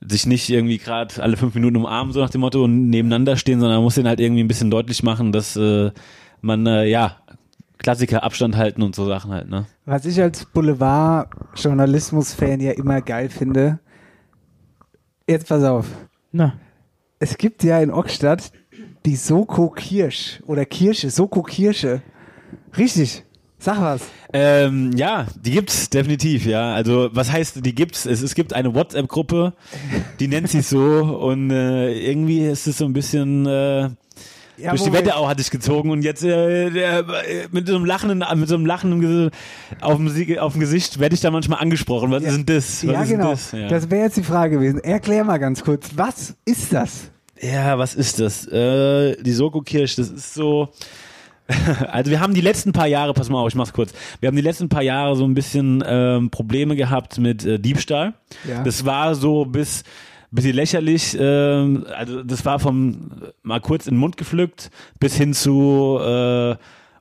sich nicht irgendwie gerade alle fünf Minuten umarmen, so nach dem Motto, und nebeneinander stehen, sondern man muss denen halt irgendwie ein bisschen deutlich machen, dass äh, man, äh, ja, Klassiker Abstand halten und so Sachen halt, ne? Was ich als Boulevard-Journalismus-Fan ja immer geil finde. Jetzt pass auf. Na, Es gibt ja in Ockstadt die Soko Kirsch oder Kirsche, Soko Kirsche. Richtig. Sag was. Ähm, ja, die gibt's definitiv, ja. Also was heißt, die gibt's? Es, es gibt eine WhatsApp-Gruppe, die nennt sich so und äh, irgendwie ist es so ein bisschen äh, Ja, durch die Moment. Wetterau hat sich gezogen und jetzt äh, äh, mit so einem lachenden, mit so einem lachenden auf dem, auf dem Gesicht werde ich da manchmal angesprochen. Was ist denn das? Was ja, genau. Das, ja. Das wäre jetzt die Frage gewesen. Erklär mal ganz kurz, was ist das? Ja, was ist das? Äh, die Soko Kirsch, das ist so. Also wir haben die letzten paar Jahre, pass mal auf, ich mach's kurz. Wir haben die letzten paar Jahre so ein bisschen ähm, Probleme gehabt mit äh, Diebstahl. Ja. Das war so bis bisschen lächerlich. Ähm, also das war vom mal kurz in den Mund gepflückt bis hin zu äh,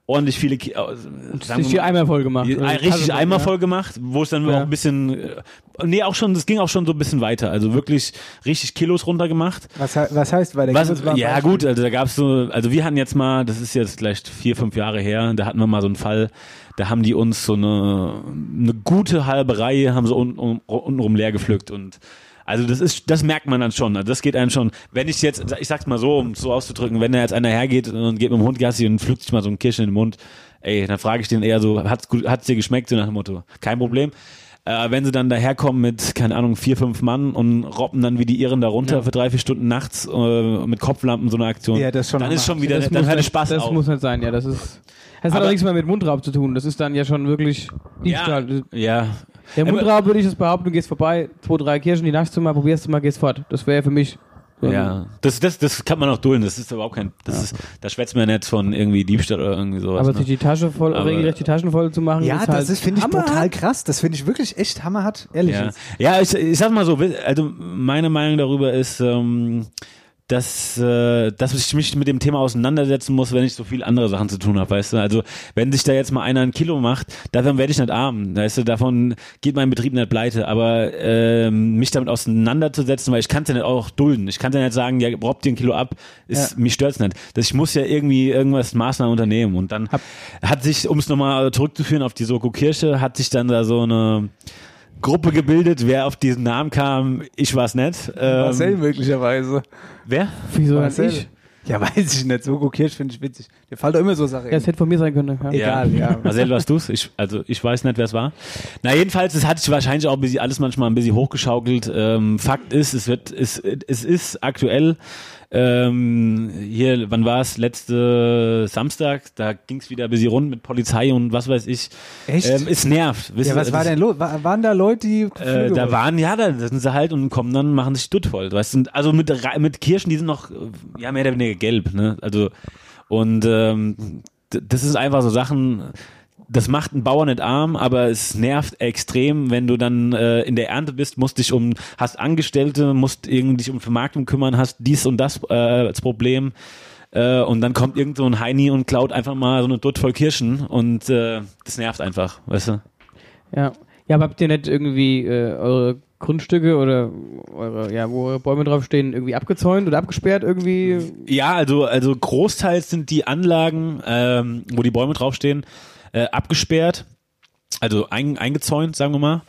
ordentlich viele. Ki äh, sagen sich wir die mal- Eimer voll gemacht. richtig ja. voll gemacht, wo es dann Ja. auch ein bisschen, äh, nee, auch schon, das ging auch schon so ein bisschen weiter. Also wirklich richtig Kilos runtergemacht. Was, was heißt? Was, uns mal ein ja gut, also da gab's so, also wir hatten jetzt mal, das ist jetzt vielleicht vier, fünf Jahre her, da hatten wir mal so einen Fall, da haben die uns so eine, eine gute halbe Reihe, haben so un, un, untenrum leer gepflückt und also das ist, das merkt man dann schon. Also das geht einem schon. Wenn ich jetzt, ich sag's mal so, um es so auszudrücken, wenn da jetzt einer hergeht und geht mit dem Hund Gassi und pflückt sich mal so ein Kirschen in den Mund, ey, dann frage ich den eher so, hat's, gut, hat's dir geschmeckt, so nach dem Motto. Kein Problem. Äh, wenn sie dann daherkommen mit, keine Ahnung, vier, fünf Mann und robben dann wie die Iren da runter Ja. für drei, vier Stunden nachts äh, mit Kopflampen so eine Aktion, Ja, das schon dann ist schon wieder, das dann muss hört nicht- Spaß Das auf. muss nicht sein, ja. Das ist. Das hat Aber- auch nichts mehr mit Mundraub zu tun. Das ist dann ja schon wirklich Diebstahl. ja. Der Mundraub würde ich das behaupten, du gehst vorbei, zwei, drei Kirschen, die nachts du mal, probierst du mal, gehst fort. Das wäre für mich Ja, das, das, das kann man auch dulden. Das ist überhaupt kein, das ist, da schwätzt man nicht von irgendwie Diebstahl oder irgendwie sowas. Aber ne? sich die Tasche voll, Aber- regelrecht die Taschen voll zu machen, Ja, ist das halt ist, finde ich, total krass. Das finde ich wirklich echt hammerhart, ehrlich. Ja, ja ich, ich sag mal so, also meine Meinung darüber ist, ähm, dass, äh, dass ich mich mit dem Thema auseinandersetzen muss, wenn ich so viel andere Sachen zu tun habe, weißt du? Also wenn sich da jetzt mal einer ein Kilo macht, davon werde ich nicht arm, weißt du? Davon geht mein Betrieb nicht pleite. Aber ähm, mich damit auseinanderzusetzen, weil ich kann es ja nicht auch dulden. Ich kann ja nicht sagen, ja, robbt dir ein Kilo ab, ist, Ja. mich stört's nicht. Das, ich muss ja irgendwie irgendwas Maßnahmen unternehmen. Und dann hat sich, um es nochmal zurückzuführen auf die Soko Kirche, hat sich dann da so eine Gruppe gebildet. Wer auf diesen Namen kam, ich war's nicht. Ähm, Marcel möglicherweise. Wer? Wieso Marcel. ich? Ja, weiß ich nicht. So Kirsch finde ich witzig. Der fällt doch immer so Sachen. Ja, es hätte von mir sein können. Ja. Egal, ja. Marcel, warst du's? Ich, also ich weiß nicht, wer es war. Na jedenfalls, es hat sich wahrscheinlich auch ein bisschen, alles manchmal ein bisschen hochgeschaukelt. Ähm, Fakt ist, es wird, es, es ist aktuell. Ähm, hier, wann war es? Letzte Samstag, da ging es wieder ein bisschen rund mit Polizei und was weiß ich. Echt? Ähm, es nervt. Wisst Ja, was war denn los? Wa- Waren da Leute, die Äh, da waren, ja, da sind sie halt und kommen dann, machen sich stutt voll. Weißt du, also mit, mit Kirschen, die sind noch, äh, ja, mehr oder weniger gelb, ne? Also, und ähm, das ist einfach so Sachen, das macht einen Bauer nicht arm, aber es nervt extrem, wenn du dann äh, in der Ernte bist, musst dich um, hast Angestellte, musst irgendwie dich um Vermarktung kümmern, hast dies und das äh, als Problem. Äh, und dann kommt irgend so ein Heini und klaut einfach mal so eine Dutt voll Kirschen und äh, das nervt einfach, weißt du? Ja. ja, aber habt ihr nicht irgendwie äh, eure Grundstücke oder eure, ja, wo eure Bäume draufstehen, irgendwie abgezäunt oder abgesperrt irgendwie? Ja, also, also großteils sind die Anlagen, ähm, wo die Bäume draufstehen, äh, abgesperrt, also ein, eingezäunt, sagen wir mal.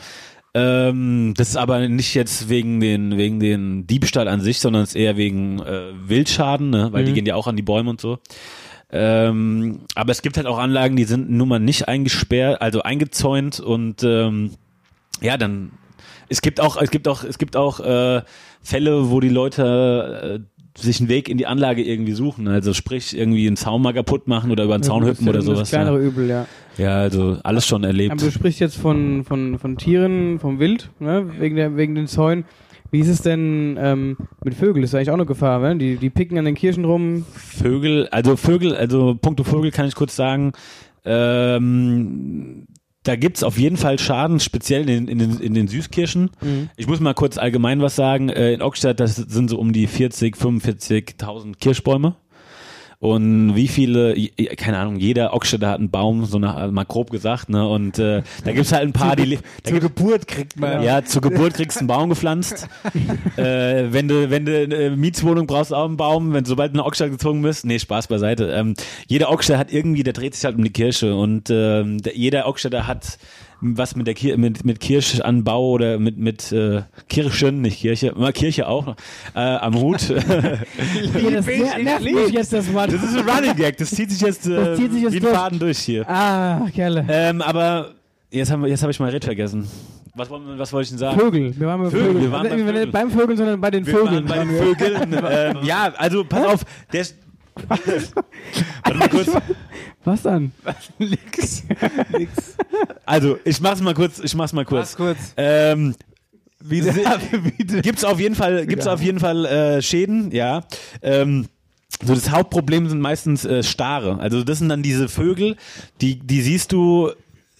Ähm, das ist aber nicht jetzt wegen den, wegen den Diebstahl an sich, sondern es ist eher wegen äh, Wildschaden, ne? weil die Mhm. gehen ja auch an die Bäume und so. Ähm, aber es gibt halt auch Anlagen, die sind nun mal nicht eingesperrt, also eingezäunt und ähm, ja, dann es gibt auch, es gibt auch, es gibt auch äh, Fälle, wo die Leute äh, sich einen Weg in die Anlage irgendwie suchen. Also sprich irgendwie einen Zaun mal kaputt machen oder über einen Zaun Ja, hüpfen das oder sowas. Das kleinere Ja. Übel, ja. ja, also alles schon erlebt. Aber du sprichst jetzt von, von, von Tieren, vom Wild, ne? wegen, der, wegen den Zäunen. Wie ist es denn ähm, mit Vögeln? Das ist eigentlich auch eine Gefahr, ne? Die, die picken an den Kirchen rum. Vögel, also Vögel, also puncto Vögel kann ich kurz sagen, ähm, da gibt's auf jeden Fall Schaden, speziell in den, in den, in den Süßkirchen. Mhm. Ich muss mal kurz allgemein was sagen. Äh, in Ockstadt, das sind so um die 40, 45.000 Kirschbäume. Und wie viele, keine Ahnung, jeder Ockstädter hat einen Baum, so nach, mal grob gesagt, ne? Und äh, da gibt's halt ein paar, die. Zur gibt's- Geburt kriegt man. ja, zur Geburt kriegst du einen Baum gepflanzt. äh, wenn du, wenn du eine Mietswohnung brauchst, auch einen Baum. Wenn sobald du eine Ockstadt gezogen bist, nee, Spaß beiseite. Ähm, jeder Ockstadt hat irgendwie, der dreht sich halt um die Kirche und ähm, der, jeder Ockstädter hat was mit der Kir mit, mit Kirschanbau oder mit, mit äh, Kirchen, nicht Kirche, mal Kirche auch noch, äh, am Hut. Das ner- nervt mich jetzt das Wort. Das ist ein Running Gag, das zieht sich jetzt, äh, zieht sich jetzt wie ein durch. Faden durch hier. Ah, Kerle. Ähm, aber jetzt haben wir, jetzt habe ich mal Red vergessen. Was, wir- was wollte ich denn sagen? Vögel. Wir waren bei Vögel, Vögeln. wir waren also, bei wir waren Vögeln. nicht beim Vögeln, sondern bei den Wir Vögeln. waren bei den wir. Vögeln. ähm, ja, also pass auf, der ist. Warte mal kurz. Was dann? Nix. Nix. Also, ich mach's mal kurz, ich mach's mal kurz. Mach's kurz. Ähm, Wieder, wieder. gibt's auf jeden Fall, gibt's auf jeden Fall äh, Schäden, ja. Ähm, so das Hauptproblem sind meistens äh, Stare. Also das sind dann diese Vögel, die die siehst du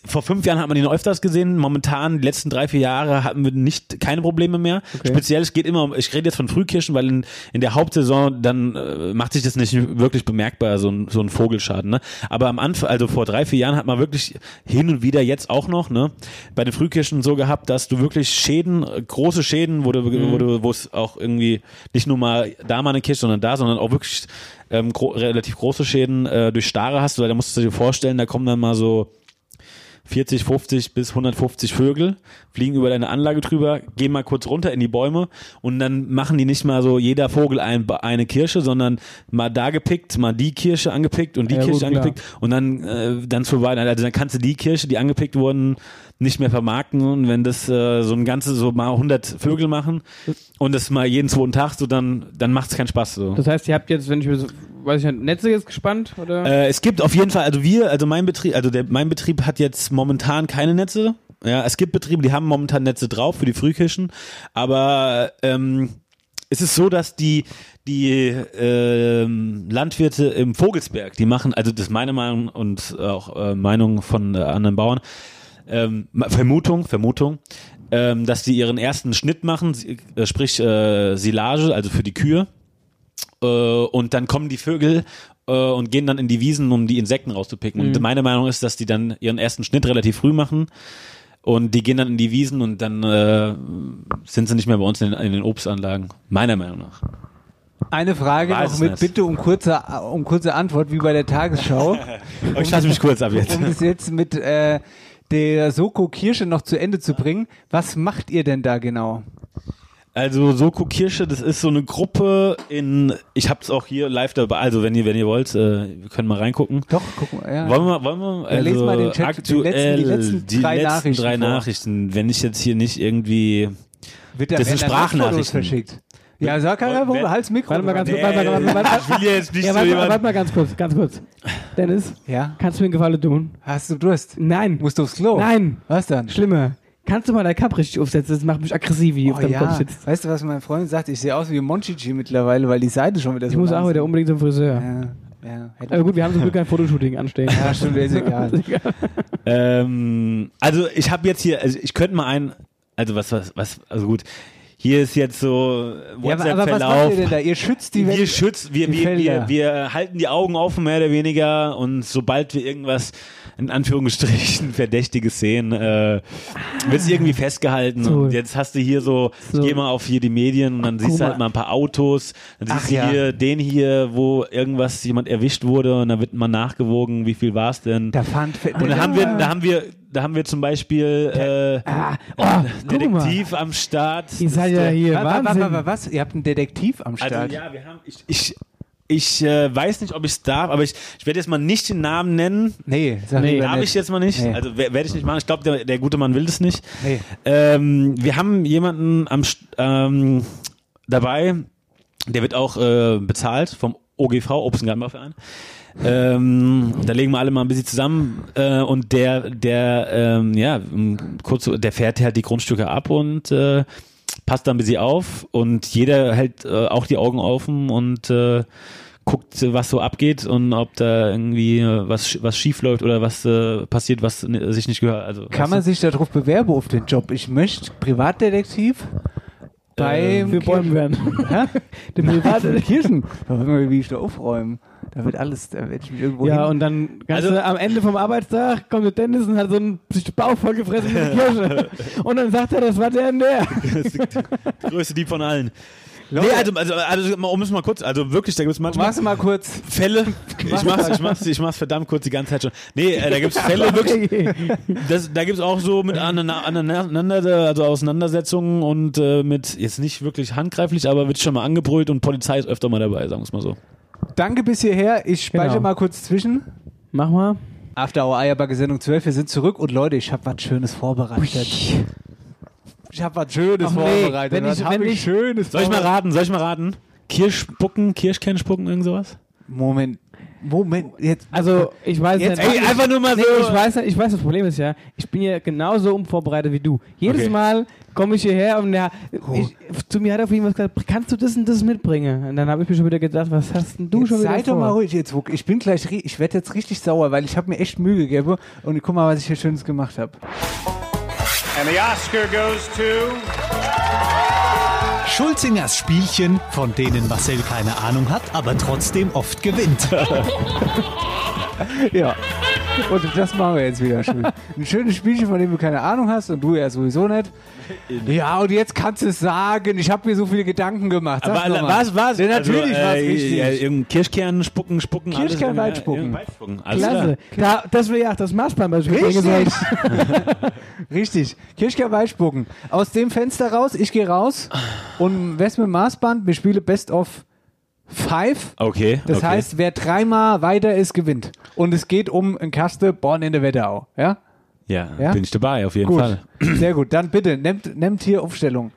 vor fünf Jahren hat man ihn öfters gesehen. Momentan, die letzten drei, vier Jahre hatten wir nicht keine Probleme mehr. Okay. Speziell, es geht immer um, ich rede jetzt von Frühkirschen, weil in, in der Hauptsaison dann äh, macht sich das nicht wirklich bemerkbar, so ein, so ein Vogelschaden. Ne? Aber am Anfang, also vor drei, vier Jahren hat man wirklich hin und wieder jetzt auch noch, ne, bei den Frühkirschen so gehabt, dass du wirklich Schäden, große Schäden, wo du, wo du, wo es auch irgendwie nicht nur mal da mal eine Kirsche, sondern da, sondern auch wirklich ähm, gro relativ große Schäden äh, durch Stare hast, weil da musst du dir vorstellen, da kommen dann mal so 40, 50 bis 150 Vögel, fliegen über deine Anlage drüber, gehen mal kurz runter in die Bäume und dann machen die nicht mal so jeder Vogel ein, eine Kirsche, sondern mal da gepickt, mal die Kirsche angepickt und die Ja, Kirsche gut, klar. angepickt und dann äh, dann so weiter. Also dann kannst du die Kirsche, die angepickt wurden, nicht mehr vermarkten und wenn das äh, so ein ganzes so mal 100 Vögel machen und das mal jeden zweiten Tag so dann dann macht es keinen Spaß so. Das heißt, ihr habt jetzt, wenn ich mir so, weiß ich nicht, Netze jetzt gespannt? Oder? Äh, es gibt auf jeden Fall, also wir, also mein Betrieb, also der, mein Betrieb hat jetzt momentan keine Netze. Ja, es gibt Betriebe, die haben momentan Netze drauf für die Frühkirchen, aber ähm, es ist so, dass die, die ähm, Landwirte im Vogelsberg, die machen, also das ist meine Meinung und auch äh, Meinung von äh, anderen Bauern, ähm, Vermutung, Vermutung, ähm, dass die ihren ersten Schnitt machen, äh, sprich äh, Silage, also für die Kühe. Äh, und dann kommen die Vögel äh, und gehen dann in die Wiesen, um die Insekten rauszupicken. Und Mhm. meine Meinung ist, dass die dann ihren ersten Schnitt relativ früh machen. Und die gehen dann in die Wiesen und dann äh, sind sie nicht mehr bei uns in den, in den Obstanlagen. Meiner Meinung nach. Eine Frage Weiß noch es mit nicht. Bitte um kurze, um kurze Antwort, wie bei der Tagesschau. Aber ich fasse mich kurz ab jetzt. Um das jetzt mit äh, der Soko Kirsche noch zu Ende zu bringen. Was macht ihr denn da genau? Also Soko Kirsche, das ist so eine Gruppe in, ich hab's auch hier live dabei, also wenn ihr, wenn ihr wollt, äh, wir können mal reingucken. Doch, gucken wir, ja. Wollen wir, wollen wir, Ja, lesen also mal den Chat, die aktuell, letzten- die letzten die drei letzten Nachrichten drei vor. Nachrichten, wenn ich jetzt hier nicht irgendwie, Wird da das sind Sprachnachrichten. verschickt. Ja, sag keiner, wo Wer- halt's Mikro. Warte mal ganz kurz, warte mal, warte mal, warte mal. ich will jetzt nicht ja, so warte, warte mal ganz kurz, ganz kurz. Dennis, Ja? kannst du mir einen Gefallen tun? Hast du Durst? Nein. Musst du aufs Klo? Nein. Was dann? Schlimmer. Kannst du mal dein Cup richtig aufsetzen? Das macht mich aggressiv, wie auf Oh deinem ja, Kopf sitzt. weißt du, was mein Freund sagt? Ich sehe aus wie Monchichi mittlerweile, weil die Seite schon wieder so Ich muss auch wieder unbedingt zum Friseur. Ja, ja. Aber gut, wir haben zum Glück kein Fotoshooting anstehen. Ja, stimmt, ist egal. ähm, also ich habe jetzt hier, also ich könnte mal ein, also was, was, was, also gut, hier ist jetzt so Ja, aber, aber was macht WhatsApp-Verlauf. ihr denn da? Ihr schützt die, wir schützen, wir, die wir, Felder. wir, wir halten die Augen offen, mehr oder weniger, und sobald wir irgendwas in Anführungsstrichen Verdächtiges sehen, äh, wird es irgendwie festgehalten. So. Und jetzt hast du hier so, So. ich geh mal auf hier die Medien und dann siehst du halt mal ein paar Autos, dann siehst Ach du ja. hier den hier, wo irgendwas jemand erwischt wurde und dann wird mal nachgewogen, wie viel war es denn. Da Fe- Und da haben wir, da haben wir, da haben wir zum Beispiel äh, Ah, oh. Detektiv am Start. Ihr seid ja hier was, was, was, was, was? Ihr habt einen Detektiv am Start. Also ja, wir haben, ich, ich, ich äh, weiß nicht, ob ich es darf, aber ich, ich werde jetzt mal nicht den Namen nennen. nee, sag Nee. Darf ich jetzt mal nicht? Nee. Also wer- werde ich nicht machen. Ich glaube, der, der gute Mann will das nicht. Nee. Ähm, wir haben jemanden am ähm, dabei, der wird auch äh, bezahlt vom OGV, Obst- und Gartenbauverein. Ähm, da legen wir alle mal ein bisschen zusammen äh, und der, der, ähm, ja, kurz, der fährt halt die Grundstücke ab und äh, passt da ein bisschen auf und jeder hält äh, auch die Augen offen und äh, guckt, äh, was so abgeht und ob da irgendwie äh, was, was schief läuft oder was äh, passiert, was äh, sich nicht gehört. Also, Kann man du? sich darauf bewerben auf den Job? Ich möchte Privatdetektiv beim Wir bäumen werden. Hä? Der Privat- Kirchen. Wie ich da aufräumen. Da wird alles, da werde ich mich irgendwo Ja, hin. und dann Also- du am Ende vom Arbeitstag kommt der Dennis und hat so einen Bauch vollgefressen mit der Kirsche. Und dann sagt er, das war der und der. Größte Dieb von allen. Nee, also, also, also um es mal kurz, also wirklich, da gibt es manchmal Mach's mal kurz. Fälle, ich mach's, ich mach's, ich mach's verdammt kurz die ganze Zeit schon. Nee, äh, da gibt's Fälle wirklich, das, da gibt's auch so mit aneinander, aneinander- also Auseinandersetzungen und äh, mit, jetzt nicht wirklich handgreiflich, aber wird schon mal angebrüllt und Polizei ist öfter mal dabei, sagen wir's mal so. Danke bis hierher. Ich speichere Genau. mal kurz zwischen. Mach mal. After Hour Eierbacke Sendung 12. Wir sind zurück und Leute, ich habe was Schönes vorbereitet. Ich habe was Schönes Ach nee, vorbereitet. wenn was ich- hab wenn ich ich- Schönes Soll ich mal raten, soll ich mal raten? Kirschspucken, Kirschkernspucken, irgend sowas? Moment. Moment. Jetzt. Also, ich weiß Jetzt- nicht. Ey, einfach nur mal nee, so. Ich weiß, nicht, ich weiß, das Problem ist ja, ich bin ja genauso unvorbereitet wie du. Jedes Okay. Mal komme ich hierher und ja, ich, zu mir hat auf jeden Fall gesagt, kannst du das und das mitbringen? Und dann habe ich mir schon wieder gedacht, was hast denn du Jetzt schon wieder doch vor? mal ruhig jetzt. Ich bin gleich, ri- ich werde jetzt richtig sauer, weil ich habe mir echt Mühe gegeben und guck mal, was ich hier Schönes gemacht habe. And the Oscar goes to Schulzingers Spielchen, von denen Marcel keine Ahnung hat, aber trotzdem oft gewinnt. Ja. Und das machen wir jetzt wieder schön. Ein schönes Spielchen, von dem du keine Ahnung hast und du ja sowieso nicht. Ja, und jetzt kannst du es sagen. Ich habe mir so viele Gedanken gemacht. Sag's Aber was, was? Ja, natürlich also, war es äh, richtig. Ja, irgendein Kirschkern, spucken, spucken. Kirschkern, Weitspucken. Weitspucken. Klasse. Da, das wäre ja das Maßband, was ich mitbringen Richtig. Richtig. Kirschker Weitspucken. Aus dem Fenster raus, ich gehe raus und wär's mit Maßband, wir spielen Best of Five. Okay. Das okay. heißt, wer dreimal weiter ist, gewinnt. Und es geht um ein Kaste Born in der Wetterau. Ja? Ja, Ja? bin ich dabei, auf jeden Gut. Fall. Sehr gut. Dann bitte, nehmt, nehmt hier Aufstellung.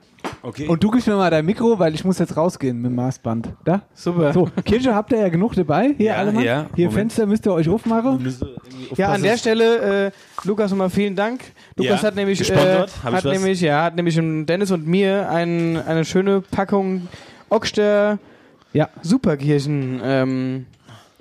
Okay. Und du gibst mir mal dein Mikro, weil ich muss jetzt rausgehen mit dem Maßband. Da? Super. So, Kirsche habt ihr ja genug dabei. Hier Ja, alle mal. ja. Hier Moment. Fenster müsst ihr euch aufmachen. Ja, an der Stelle, äh, Lukas, nochmal vielen Dank. Lukas Ja, hat nämlich, äh, hat nämlich, ja, hat nämlich Dennis und mir ein, eine schöne Packung Ockster ja. Superkirchen ähm,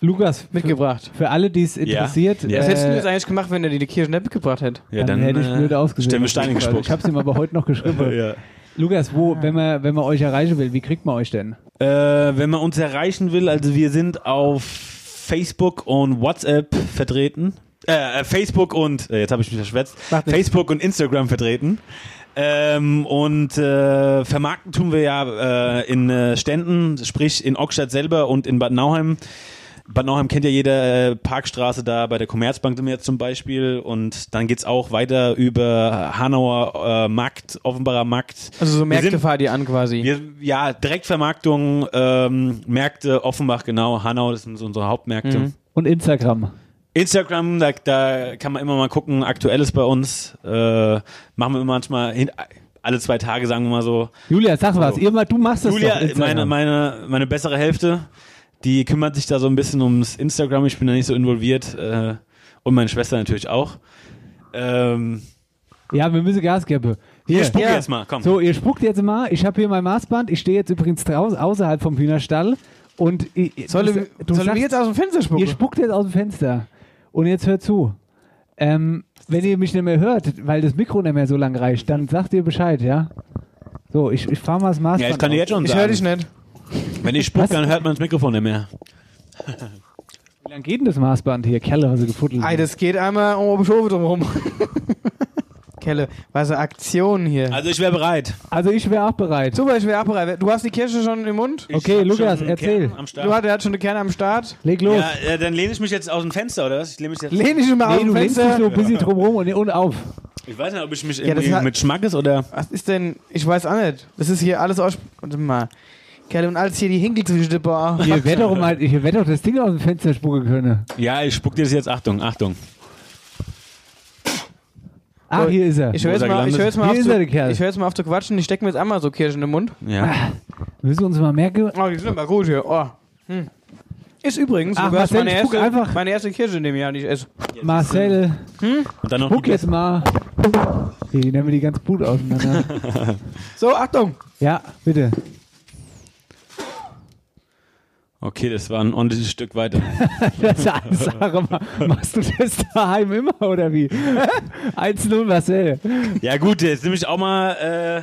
Lukas mitgebracht. Für alle, die es interessiert. Ja. Was hättest du äh, jetzt eigentlich gemacht, wenn er dir die Kirche nicht mitgebracht hätte? Ja, dann, dann, hätte ich äh, blöd ausgesehen. wir Steine gespuckt. Ich habe es ihm aber heute noch geschrieben. Ja. Lukas, wo, wenn man, wenn man euch erreichen will, wie kriegt man euch denn? Äh, wenn man uns erreichen will, also wir sind auf Facebook und WhatsApp vertreten. Äh, äh, Facebook und, äh, jetzt habe ich mich verschwätzt, Facebook und Instagram vertreten. Ähm, und äh, vermarkten tun wir ja äh, in äh, Ständen, sprich in Ockstadt selber und in Bad Nauheim. Bad Nauheim kennt ja jeder äh, Parkstraße da bei der Commerzbank jetzt zum Beispiel und dann geht's auch weiter über Hanauer äh, Markt, Offenbarer Markt. Also so Märkte sind- fahrt ihr an quasi. wir, ja, Direktvermarktung, ähm, Märkte, Offenbach, genau, Hanau, das sind so unsere Hauptmärkte. Mhm. Und Instagram. Instagram, da, da kann man immer mal gucken, aktuelles bei uns. Äh, machen wir manchmal hin, alle zwei Tage, sagen wir mal so. Julia, sag was. Also, Ihr mal, du machst das Julia, meine, meine, meine bessere Hälfte, die kümmert sich da so ein bisschen ums Instagram. Ich bin da nicht so involviert. Äh, und meine Schwester natürlich auch. Ähm, Ja, wir müssen Gas geben. Hier, spuck jetzt mal, komm. So, ihr spuckt jetzt mal. Ich habe hier mein Maßband. Ich stehe jetzt übrigens draußen außerhalb vom Hühnerstall. Und ich, Soll du, ich- du soll ich sagst- jetzt aus dem Fenster spucken? Ihr spuckt jetzt aus dem Fenster. Und jetzt hört zu. Ähm, wenn ihr mich nicht mehr hört, weil das Mikro nicht mehr so lang reicht, dann sagt ihr Bescheid, ja? So, ich, ich fahre mal das Maßband. ja, ich kann dir jetzt schon Ich sagen. höre dich nicht. Wenn ich spuck, dann hört man das Mikrofon nicht mehr. Wie lange geht denn das Maßband hier? Kerle, hast du gefuddelt. Ei, das geht einmal um Oberschofe drumherum. Kelle, was eine Aktion hier. Also ich wäre bereit. Also ich wäre auch bereit. Super, ich wäre auch bereit. Du hast die Kirsche schon im Mund? Okay, hab Lukas, schon einen erzähl. Kern am Start. Du hast, er hat schon eine Kerne am Start. Leg los. Ja, äh, dann lehne ich mich jetzt aus dem Fenster, oder was? Ich lehne mich jetzt. Lehn dich mal nee, aus du dem lehnst dich Fenster. so ein bisschen drumherum und, und auf. Ich weiß nicht, ob ich mich Ja, das irgendwie hat- mit Schmackes oder. Was ist denn? Ich weiß auch nicht. Das ist hier alles aus. Warte mal. Kerle und alles hier die Hinkel zwischen der Bar. Hier wird doch, mal, hier wird doch das Ding aus dem Fenster spucken können. Ja, ich spuck dir das jetzt. Achtung, Achtung. Ah, hier ist er. Ich höre jetzt, mal- ich hör jetzt mal Hier auf ist zu, er, der Kerl. ich hör jetzt mal auf zu quatschen. Ich stecke mir jetzt einmal so Kirschen im Mund. Ja. Müssen wir uns mal merken. Oh, die sind aber gut hier. Oh. Hm. Ist übrigens Ach, Marcel, meine, erste, einfach. meine erste Kirsche in dem Jahr, die ich esse. Marcel, Und dann noch guck die jetzt mal. Hier, die nehmen wir die ganz gut auseinander. So, Achtung. ja, bitte. Okay, das war ein ordentliches Stück weiter. Das ist eine Sache. Ma- Machst du das daheim immer oder wie? 1-0 Marcel. ja gut, jetzt nehme ich auch mal äh,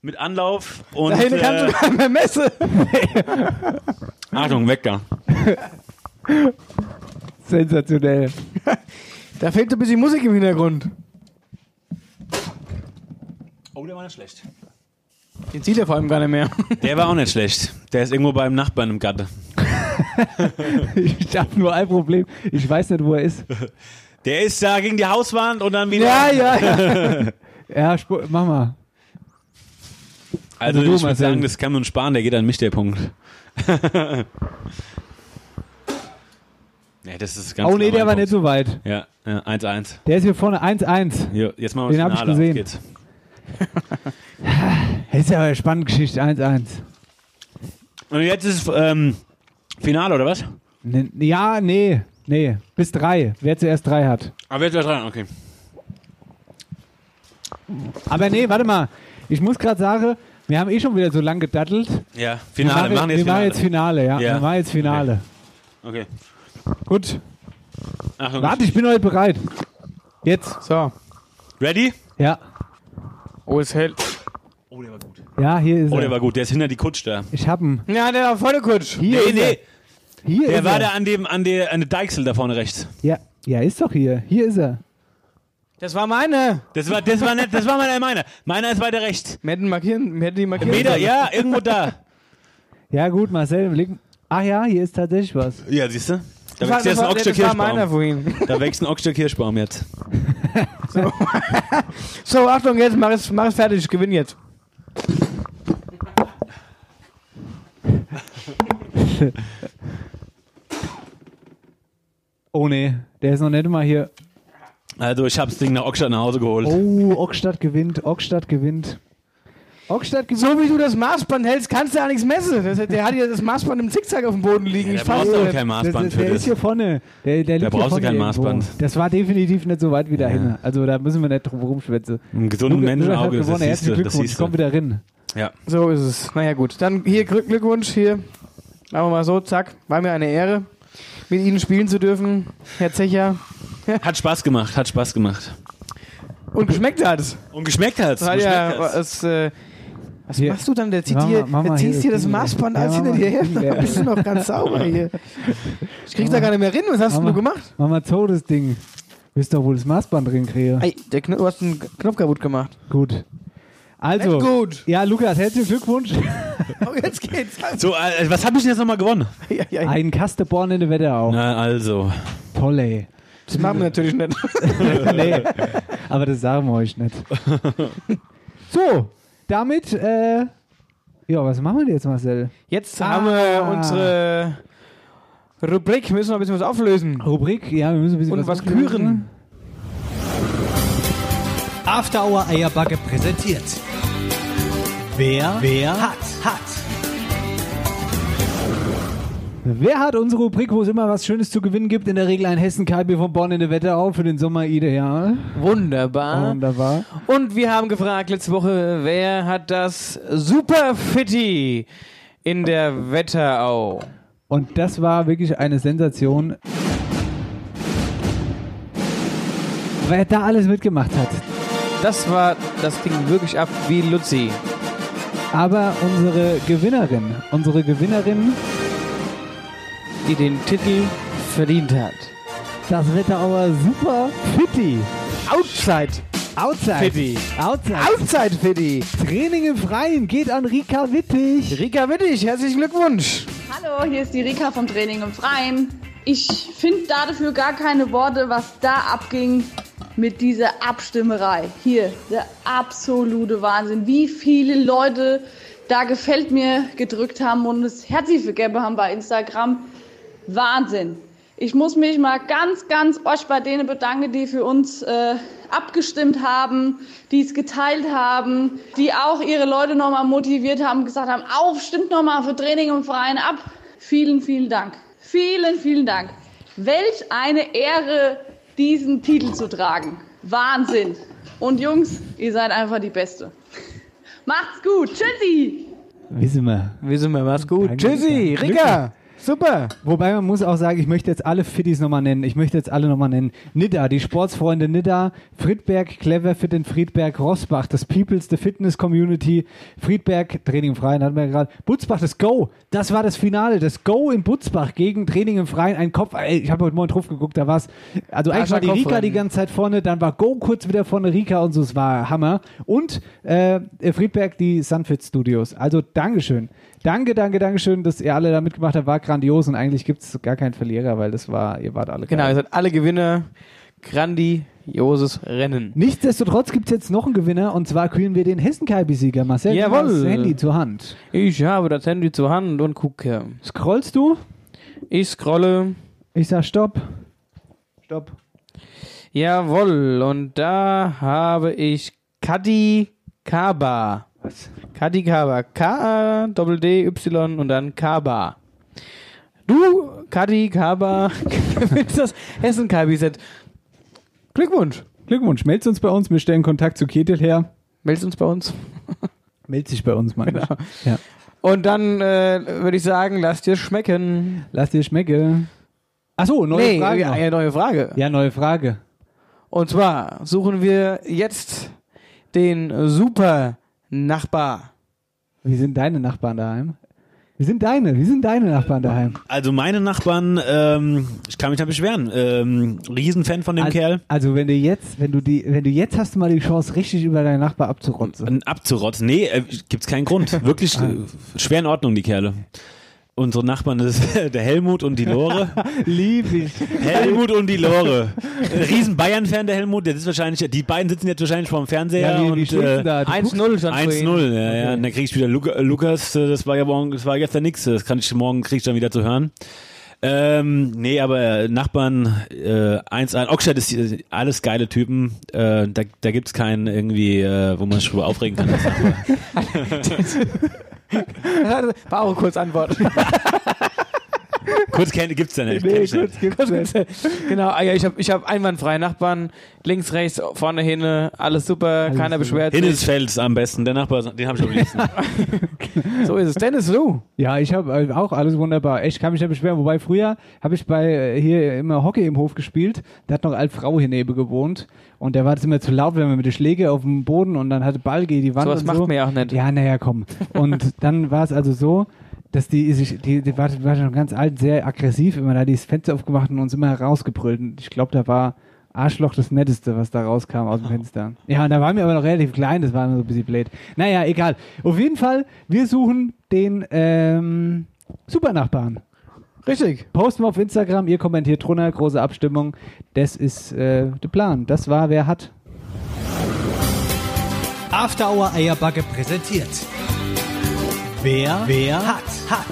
mit Anlauf und Da hinten kannst äh, du gar nicht mehr messen. Achtung, weg da. Sensationell. Da fehlt so ein bisschen Musik im Hintergrund. Oh, der war nicht schlecht. Den sieht er vor allem gar nicht mehr. Der war auch nicht schlecht. Der ist irgendwo beim Nachbarn im Gatte. Ich habe nur ein Problem. Ich weiß nicht, wo er ist. Der ist da gegen die Hauswand und dann wieder. Ja, ja, ja. Ja, mach mal. Also, Also du, ich würde sagen, das kann man sparen, der geht an mich, der Punkt. ja, das ist ganz Oh nee, der war Punkt. nicht so weit. Ja, ja, 1-1. Der ist hier vorne 1-1. Hier, jetzt mal Den das hab ich gesehen. Ist ja eine spannende Geschichte. 1-1. Und jetzt ist ähm, Finale, oder was? Ne- Ja, nee. Nee. Bis 3. Wer zuerst 3 hat. Aber jetzt wäre dran, okay. Aber nee, warte mal. Ich muss gerade sagen, wir haben eh schon wieder so lang gedattelt. Ja, Finale, wir machen jetzt wir machen Finale. jetzt Finale, ja. Ja. Wir machen jetzt Finale. Okay. Gut. Achtung. Warte, ich bin heute bereit. Jetzt. So. Ready? Ja. Oh, es hält. Oh, der war gut. Ja, hier ist Oh, der er. war gut. Der ist hinter die Kutsch da. Ich hab ihn. Ja, der war voll der Kutsch. Hier nee, ist nee. er. Hier Der ist war er. da an dem, an der, an der Deichsel da vorne rechts. Ja. ja, ist doch hier. Hier ist er. Das war meine. Das war, das war nicht, das war meiner, meiner. Meiner ist weiter rechts. Wir hätten markieren, wir hätten die markieren. Meter, sollen. ja, irgendwo da. Ja, gut, Marcel. Leg... Ach ja, hier ist tatsächlich was. Ja, siehst du? Da Das war, wächst jetzt das ein war, das war meiner Kirschbaum. vorhin. Da wächst ein Oxter Kirschbaum jetzt. So, Achtung, jetzt mach es, mach es fertig. Ich gewinne jetzt. Oh nee, der ist noch nicht mal hier. Also, ich hab's Ding nach Oxter nach Hause geholt. Oh, Ockstadt gewinnt, Ockstadt gewinnt. Ockstadt. So wie du das Maßband hältst, kannst du ja nichts messen. Das, der hat ja das Maßband im Zickzack auf dem Boden liegen. Ja, ich da brauchst du kein. Maßband das, für der das. ist hier vorne. Der, der liegt brauchst hier du vorne kein irgendwo. Maßband. Das war definitiv nicht so weit wie dahin. Also da müssen wir nicht drum rumschwätzen. Ein gesunden hat Menschenauge, das Herzlichen Glückwunsch, siehst komm wieder rein. Ja. So ist es. Naja, gut. Dann hier Glück- Glückwunsch, hier. Machen wir mal so, zack. War mir eine Ehre, mit Ihnen spielen zu dürfen, Herr Zecher. Hat Spaß gemacht, hat Spaß gemacht. Und geschmeckt hat's. Und geschmeckt hat's. Weil ja, es, äh, was Hier. machst du dann? Der zieht Mach dir, mal- mach der ziehst hier dir das. Maßband Ja, alles mach hinter dir her. weg. Bist du noch ganz sauber hier. Ich krieg's da gar nicht mehr rein. Was hast mal- du gemacht? Mach mal so das Ding. Willst doch wohl das Maßband drin kriegen. Ey, der Kno du hast einen Knopf kaputt gemacht. Gut. Also, gut. ja, Lukas, herzlichen Glückwunsch. Oh, jetzt geht's. So, äh, was habe ich denn jetzt nochmal gewonnen? Ja, ja, ja. Ein Kasteborn in der Wetterau. Na, also. Toll, ey. Das machen wir natürlich nicht. nee, aber das sagen wir euch nicht. So, damit, äh, ja, was machen wir jetzt, Marcel? Jetzt haben wir Ah. unsere Rubrik. Müssen wir ein bisschen was auflösen. Rubrik, ja, wir müssen ein bisschen Und was auflösen. küren. After Hour Eierbacke präsentiert. Wer, wer hat, Wer hat unsere Rubrik, wo es immer was Schönes zu gewinnen gibt? In der Regel ein Hessen-Kalbi von Bonn in der Wetterau für den Sommer ideal. Wunderbar. Wunderbar. Und wir haben gefragt letzte Woche, wer hat das Super Fitti in der Wetterau? Und das war wirklich eine Sensation. Wer da alles mitgemacht hat. Das war, das ging wirklich ab wie Luzi. Aber unsere Gewinnerin, unsere Gewinnerin, die den Titel verdient hat. Das Wetterauer Super Fitti. Outside. Outside. Fitti. Outside. Outside Fitti. Training im Freien geht an Rika Wittig. Rika Wittig, herzlichen Glückwunsch. Hallo, hier ist die Rika vom Training im Freien. Ich finde dafür gar keine Worte, was da abging mit dieser Abstimmerei. Hier, der absolute Wahnsinn. Wie viele Leute da gefällt mir gedrückt haben und das Herzi vergeben haben bei Instagram. Wahnsinn. Ich muss mich mal ganz, ganz euch bei denen bedanken, die für uns äh, abgestimmt haben, die es geteilt haben, die auch ihre Leute nochmal motiviert haben, gesagt haben, auf, stimmt nochmal für Training im Verein ab. Vielen, vielen Dank. Vielen, vielen Dank. Welch eine Ehre, diesen Titel zu tragen. Wahnsinn. Und Jungs, ihr seid einfach die Beste. Macht's gut. Tschüssi. Wissen wir. Wissen wir, mach's gut. Danke, Tschüssi, Rika. Super. Wobei man muss auch sagen, ich möchte jetzt alle Fittis nochmal nennen. Ich möchte jetzt alle nochmal nennen. Nidda, die Sportsfreunde Nidda, Friedberg, Clever Fit in Friedberg, Rossbach, das Peoples, the Fitness Community, Friedberg, Training im Freien hatten wir ja gerade, Butzbach, das Go, das war das Finale, das Go in Butzbach gegen Training im Freien, ein Kopf, ey, ich habe heute Morgen drauf geguckt, da war's, also eigentlich war die Rika die ganze Zeit vorne, dann war Go kurz wieder vorne Rika und so, es war Hammer. Und äh, Friedberg, die Sunfit Studios, also Dankeschön. Danke, danke, danke schön, dass ihr alle da mitgemacht habt. War grandios und eigentlich gibt es gar keinen Verlierer, weil das war, ihr wart alle Genau, geil. ihr seid alle Gewinner. Grandioses Rennen. Nichtsdestotrotz gibt es jetzt noch einen Gewinner und zwar kühlen wir den Hessen-Kalbi-Sieger. Marcel, du Jawohl. hast das Handy zur Hand. Ich habe das Handy zur Hand und gucke. Scrollst du? Ich scrolle. Ich sag Stopp. Stopp. Jawohl, und da habe ich Kadi Kaba. Was? Kadi Kaba. K-A-D-D-Y und dann Kaba. Du, Kadi Kaba, gewinnst das Hessen Kalbi Set. Glückwunsch. Glückwunsch. Meldet uns bei uns. Wir stellen Kontakt zu Ketil her. Meldet uns bei uns. Meldet sich bei uns, meine Genau. Ja. Und dann äh, würde ich sagen, lasst dir schmecken. Lass dir schmecken. Achso, neue nee, Frage. noch. eine neue Frage. Ja, neue Frage. Und zwar suchen wir jetzt den Super Nachbar. Wie sind deine Nachbarn daheim? Wie sind deine? Wie sind deine Nachbarn daheim? Also meine Nachbarn, ähm, ich kann mich da beschweren. Ähm, Riesenfan von dem also, Kerl. Also wenn du jetzt, wenn du die, wenn du jetzt hast du mal die Chance, richtig über deinen Nachbar abzurotzen. Abzurotzen. Nee, äh, gibt's keinen Grund. Wirklich äh, schwer in Ordnung, die Kerle. Unsere Nachbarn ist der Helmut und die Lore. Lieb ich. Helmut und die Lore. Riesen Bayern-Fan, der Helmut. Der sitzt wahrscheinlich, die beiden sitzen jetzt wahrscheinlich vor dem Fernseher. Ja, und, steht's denn äh, da? Du 1-0 stand vorhin. 1-0, ja, ja. Und dann krieg ich wieder Luca, Lukas, äh, das war ja morgen, das war gestern nix. Das kann ich morgen krieg ich dann wieder zu hören. Ähm, nee, aber äh, Nachbarn, äh, 1-1. Ockstadt ist äh, alles geile Typen. Äh, da, da gibt's keinen irgendwie, äh, wo man sich drüber aufregen kann. War kurz Antwort. Kurz kenn, gibt's ja nicht. Nee, kurz gibt's nicht. genau, ah ja, ich habe ich hab einwandfreie Nachbarn. Links, rechts, vorne, hinne, alles super, keiner beschwert sich. Hinnesfeld am besten. Der Nachbar, den habe ich am liebsten. So ist es. Dennis, du? Ja, ich habe auch alles wunderbar. Ich kann mich nicht beschweren. Wobei früher habe ich bei äh, hier immer Hockey im Hof gespielt. Da hat noch eine alte Frau hier neben gewohnt. Und der war das immer zu laut, wenn man mit den Schläge auf dem Boden und dann hatte Ball gegen die Wand. Sowas und macht so. man ja auch nicht. Ja, naja, komm. Und dann war es also so, dass die sich, die, die war, war schon ganz alt, sehr aggressiv, immer da dieses Fenster aufgemacht und uns immer herausgebrüllt. Und ich glaube, da war Arschloch das Netteste, was da rauskam aus dem Fenster. Ja, und da waren wir aber noch relativ klein, das war immer so ein bisschen blöd. Naja, egal. Auf jeden Fall, wir suchen den ähm, Supernachbarn. Richtig. Posten wir auf Instagram, ihr kommentiert drunter, große Abstimmung. Das ist äh, der Plan. Das war, wer hat. After Hour Eierbacke präsentiert. Wer, wer hat, hat.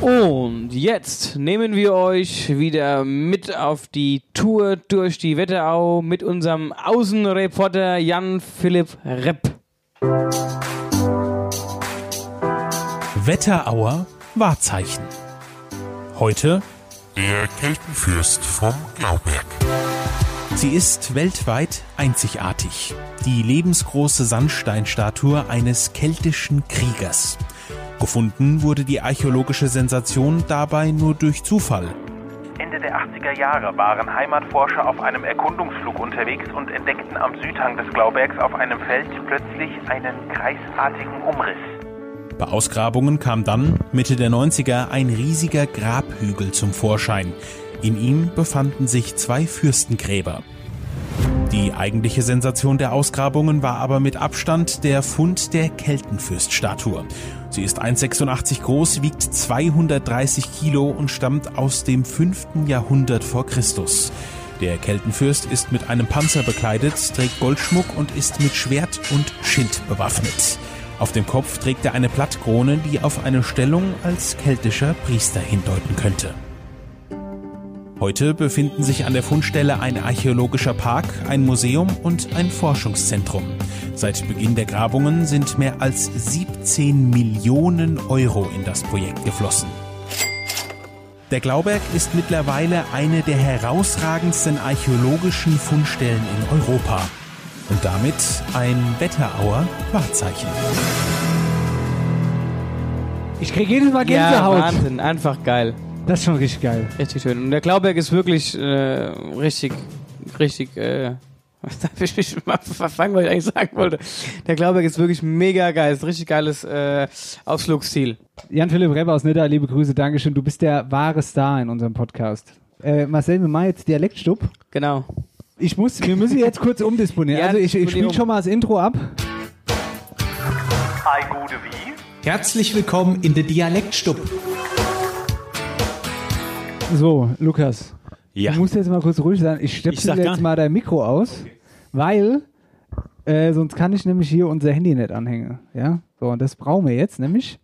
Und jetzt nehmen wir euch wieder mit auf die Tour durch die Wetterau mit unserem Außenreporter Jan-Philipp Repp. Wetterauer Wahrzeichen. Heute Der Keltenfürst vom Glauberg. Sie ist weltweit einzigartig. Die lebensgroße Sandsteinstatue eines keltischen Kriegers. Gefunden wurde die archäologische Sensation dabei nur durch Zufall. Ende der 80er Jahre waren Heimatforscher auf einem Erkundungsflug unterwegs und entdeckten am Südhang des Glaubergs auf einem Feld plötzlich einen kreisartigen Umriss. Bei Ausgrabungen kam dann, Mitte der 90er, ein riesiger Grabhügel zum Vorschein. In ihm befanden sich zwei Fürstengräber. Die eigentliche Sensation der Ausgrabungen war aber mit Abstand der Fund der Keltenfürststatue. Sie ist 1,86 groß, wiegt 230 Kilo und stammt aus dem 5. Jahrhundert vor Christus. Der Keltenfürst ist mit einem Panzer bekleidet, trägt Goldschmuck und ist mit Schwert und Schild bewaffnet. Auf dem Kopf trägt er eine Blattkrone, die auf eine Stellung als keltischer Priester hindeuten könnte. Heute befinden sich an der Fundstelle ein archäologischer Park, ein Museum und ein Forschungszentrum. Seit Beginn der Grabungen sind mehr als 17 Millionen Euro in das Projekt geflossen. Der Glauberg ist mittlerweile eine der herausragendsten archäologischen Fundstellen in Europa und damit ein Wetterauer Wahrzeichen. Ich kriege jedes Mal Ja, Gänsehaut. Wahnsinn, einfach geil. Das ist schon richtig geil. Richtig schön. Und der Glauberg ist wirklich äh, richtig, richtig, äh, was darf ich mich mal verfangen, was ich eigentlich sagen wollte. Der Glauberg ist wirklich mega geil. Ist ein richtig geiles äh, Ausflugsziel. Jan-Philipp Reber aus Nidda, liebe Grüße, Dankeschön. Du bist der wahre Star in unserem Podcast. Äh, Marcel, wir machen jetzt Dialektstub. Genau. Ich muss, wir müssen jetzt kurz umdisponieren. Ja, also ich, ich spiele schon mal das Intro ab. Hi, gute wie? Herzlich willkommen in der Dialektstub. So, Lukas. Ja. Du musst jetzt mal kurz ruhig sein. Ich stöpsel jetzt mal dein Mikro aus, weil äh, sonst kann ich nämlich hier unser Handy nicht anhängen. Ja, so und das brauchen wir jetzt nämlich.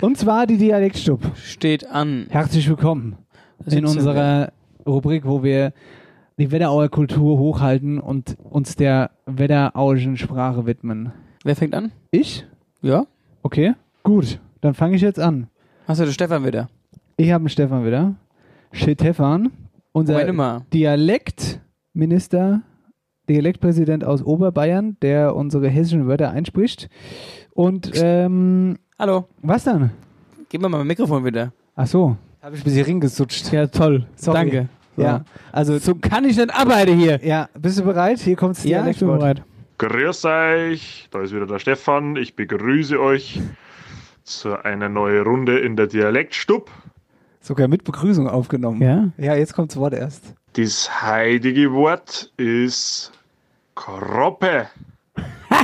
Und zwar die Dialektstub. Steht an. Herzlich willkommen Das in unserer Rubrik, wo wir die Wetterauer Kultur hochhalten und uns der wetterauischen Sprache widmen. Wer fängt an? Ich? Ja. Okay, gut. Dann fange ich jetzt an. Hast du den Stefan wieder? Ich habe einen Stefan wieder. Stefan, unser. Dialektminister, Dialektpräsident aus Oberbayern, der unsere hessischen Wörter einspricht. Und, ähm, Hallo. Was dann? Gib mir mal mein Mikrofon wieder. Ach so. Habe ich ein bisschen ringesutscht. Ja, toll. Sorry. Danke. Ja, also. So kann ich nicht arbeiten hier. Ja, bist du bereit? Hier kommt das Ja, ich bin Dialektwort. bereit. Grüß euch, da ist wieder der Stefan. Ich begrüße euch zu einer neuen Runde in der Dialektstub. Sogar mit Begrüßung aufgenommen. Ja. Ja, jetzt kommt das Wort erst. Das heutige Wort ist Kroppe.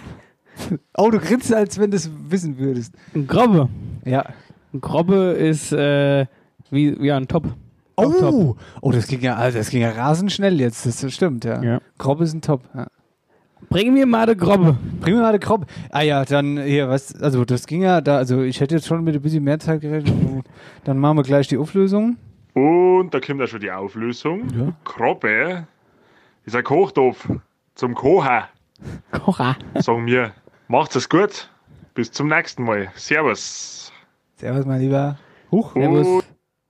Oh, du grinst, als wenn du es wissen würdest. Ein Grobbe. Ja. Ein Grobbe ist äh, wie ja, ein Top. Oh, Top. oh das, ging ja, also das ging ja rasend schnell jetzt. Das stimmt, ja. Ja. Grob ist ein Top. Ja. Bring mir mal eine Grobbe. Bring mir mal eine Grob. Ah ja, dann hier, was, also das ging ja da, also ich hätte jetzt schon mit ein bisschen mehr Zeit gerechnet. dann machen wir gleich die Auflösung. Und da kommt auch schon die Auflösung. Ja. Kroppe ist ein Kochtopf zum Kochen. Kocher. Sagen wir, macht's es gut. Bis zum nächsten Mal. Servus. Servus, mein Lieber. Huch. Servus.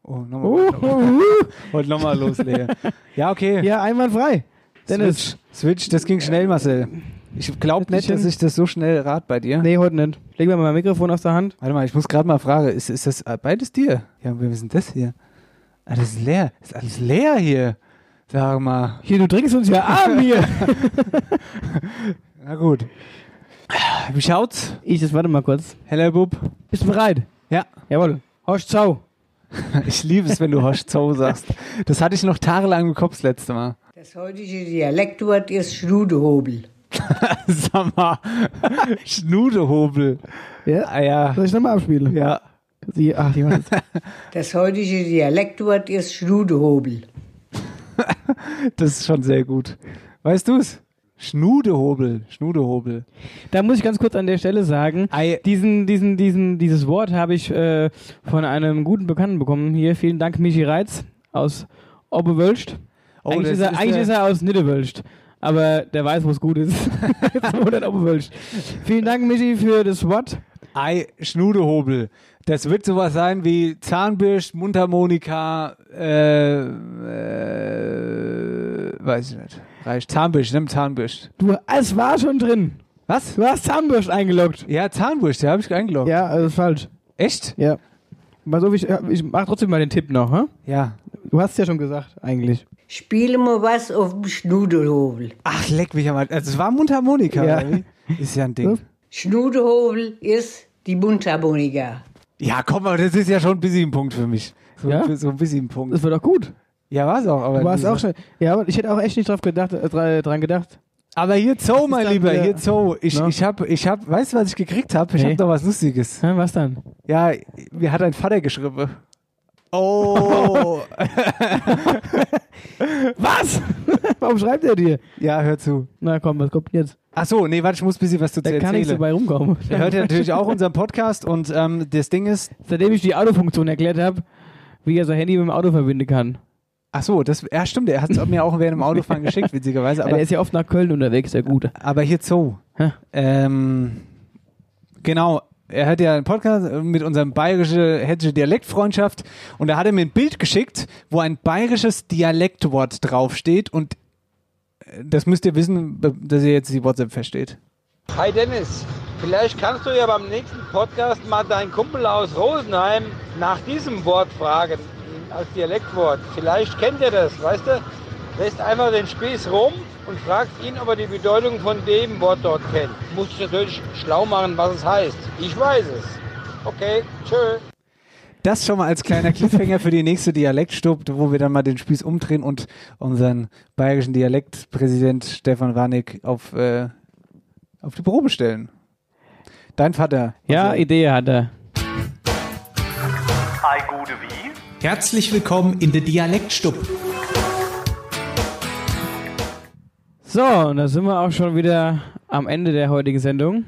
Oh, nochmal. Und nochmal los, Lea. Ja, okay. Ja, einwandfrei. Dennis. Switch, Switch, das ging schnell, Marcel. Ich glaube nicht, dass ich das so schnell rat bei dir. Nee, heute nicht. Leg mir mal mein Mikrofon aus der Hand. Warte mal, ich muss gerade mal fragen, ist, ist das beides dir? Ja, wie ist denn das hier? Ah, das ist leer. Das ist alles leer hier. Sag mal. Hier, du trinkst uns ja arm hier. Na gut. Wie schaut's? Ich, das warte mal kurz. Hello, Bub. Bist du bereit? Ja. Jawohl. Hosch, ciao. Ich liebe es, wenn du Hosch, ciao sagst. Das hatte ich noch tagelang im Kopf das letzte Mal. Das heutige Dialektwort ist Schrudehobel. Sag mal. Schnudehobel. Ja? Ah, ja. Soll ich nochmal abspielen? Ja. Sie, ach, die. Das heutige Dialektwort ist Schrudehobel. Das ist schon sehr gut. Weißt du's? Schnudehobel. Schnudehobel. Da muss ich ganz kurz an der Stelle sagen, diesen, diesen, diesen, dieses Wort habe ich äh, von einem guten Bekannten bekommen. Hier, vielen Dank, Michi Reitz aus Oberwölst. Oh, eigentlich ist er, ist eigentlich ist er aus Niederwölst. Aber der weiß, wo es gut ist. Jetzt wohnt er Oberwölst. Vielen Dank, Michi, für das Wort. Ei, Schnudehobel. Das wird sowas sein wie Zahnbürst, Mundharmonika, äh, äh, weiß ich nicht. Reicht. Zahnbürst, nimm Zahnbürst. Du, es war schon drin. Was? Du hast Zahnbürst eingeloggt. Ja, Zahnbürst, ja, habe ich eingeloggt. Ja, also ist falsch. Echt? Ja. Pass auf, ich, ich mach trotzdem mal den Tipp noch, hä? Ja. Du hast es ja schon gesagt, eigentlich. Spiele mal was auf dem Schnudehobel. Ach, leck mich einmal. Also, es war Mundharmonika, Ja. Ist ja ein Ding. Schnudehobel ist die Mundharmonika. Ja, komm, aber das ist ja schon ein bisschen ein Punkt für mich. So, Ja? so ein bisschen ein Punkt. Das war doch gut. Ja, war's auch. Aber Du warst auch schon. Ja, aber ich hätte auch echt nicht drauf gedacht, äh, dra- dran gedacht. Aber hier Zoo, mein Lieber, hier Zoo. Ich, Na? ich hab, ich hab, weißt du, was ich gekriegt habe? Ich Nee. hab noch was Lustiges. Hä, was dann? Ja, mir hat ein Vater geschrieben. Oh. Was? Warum schreibt er dir? ja, hör zu. Na komm, was kommt jetzt? Ach so, nee, warte, ich muss ein bisschen was dazu Da kann erzählen. dabei rumkommen. Er hört ja natürlich auch unseren Podcast und ähm, das Ding ist, Seitdem ich die Autofunktion erklärt habe, wie er sein Handy mit dem Auto verbinden kann. Ach so, das, ja stimmt, er hat es mir auch während dem Autofahren geschickt, witzigerweise. Aber Aber, er ist ja oft nach Köln unterwegs, der Gute. aber hier Zoo. Hä? Ähm, genau, er hat ja einen Podcast mit unserem bayerische hessische Dialektfreundschaft und da hat er mir ein Bild geschickt, wo ein bayerisches Dialektwort draufsteht und äh, das müsst ihr wissen, dass ihr jetzt die WhatsApp versteht. Hi Dennis, vielleicht kannst du ja beim nächsten Podcast mal deinen Kumpel aus Rosenheim nach diesem Wort fragen, als Dialektwort. Vielleicht kennt er das, weißt du? Lässt einfach den Spieß rum und fragt ihn, ob er die Bedeutung von dem Wort dort kennt. Muss ich natürlich schlau machen, was es heißt. Ich weiß es. Okay, tschö. Das schon mal als kleiner Cliffhanger für die nächste Dialektstub, wo wir dann mal den Spieß umdrehen und unseren bayerischen Dialektpräsident Stefan Warnig auf, äh, auf die Probe stellen. Dein Vater. Ja, Idee hat er. Ei gute wie? Herzlich willkommen in der Dialektstub. So, und da sind wir auch schon wieder am Ende der heutigen Sendung.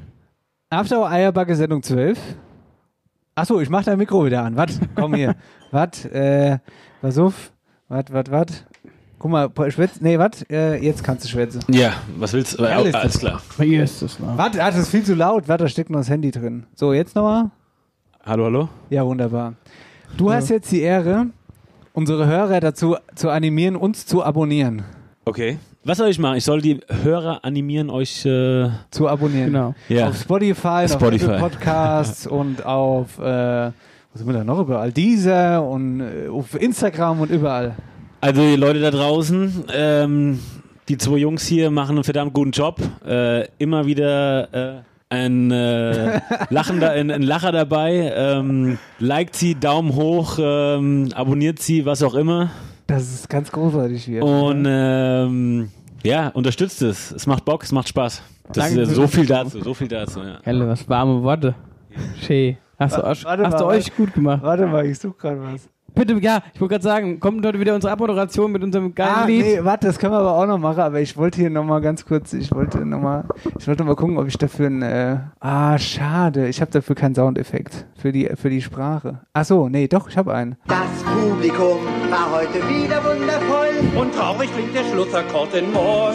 After Hour Eierbacke Sendung 12. Achso, ich mach dein Mikro wieder an. Wart, komm hier. Wart, äh, pass auf. Wart, wart, wart. Guck mal, schwätz. Nee, wart, äh, jetzt kannst du schwätzen. Ja, was willst du? Äh, Ehrlich? alles klar. Hier ist es noch. Warte, ah, das ist viel zu laut. Warte, da steckt noch das Handy drin. So, jetzt nochmal. Hallo, hallo? Ja, wunderbar. Du hast jetzt die Ehre, unsere Hörer dazu zu animieren, uns zu abonnieren. Okay. Was soll ich machen? Ich soll die Hörer animieren, euch äh, Zu abonnieren. Genau. Ja. Auf Spotify, Spotify. auf Apple Podcasts und auf, äh, was sind wir da noch überall? Dieser und äh, auf Instagram und überall. Also die Leute da draußen, ähm, die zwei Jungs hier machen einen verdammt guten Job. Äh, immer wieder äh, ein, äh, Lachender, ein, ein Lacher dabei. Ähm, liked sie, Daumen hoch, ähm, abonniert sie, was auch immer. Das ist ganz großartig hier. Und ähm, ja, unterstützt es. Es macht Bock, es macht Spaß. Das Danke ist ja so viel dazu, so viel dazu, ja. Helle, was warme Worte. Schee. Hast du, warte hast mal, du euch gut gemacht. Warte mal, ich suche gerade was. Bitte, ja, ich wollte gerade sagen, kommt heute wieder unsere Abmoderation mit unserem geilen Ah, Lied. nee, warte, das können wir aber auch noch machen, aber ich wollte hier nochmal ganz kurz, ich wollte nochmal, ich wollte mal gucken, ob ich dafür ein, äh, ah, schade, ich habe dafür keinen Soundeffekt für die, für die Sprache. Ach so, nee, doch, ich habe einen. Das Publikum war heute wieder wundervoll. Und traurig klingt der Schlussakkord in Moll.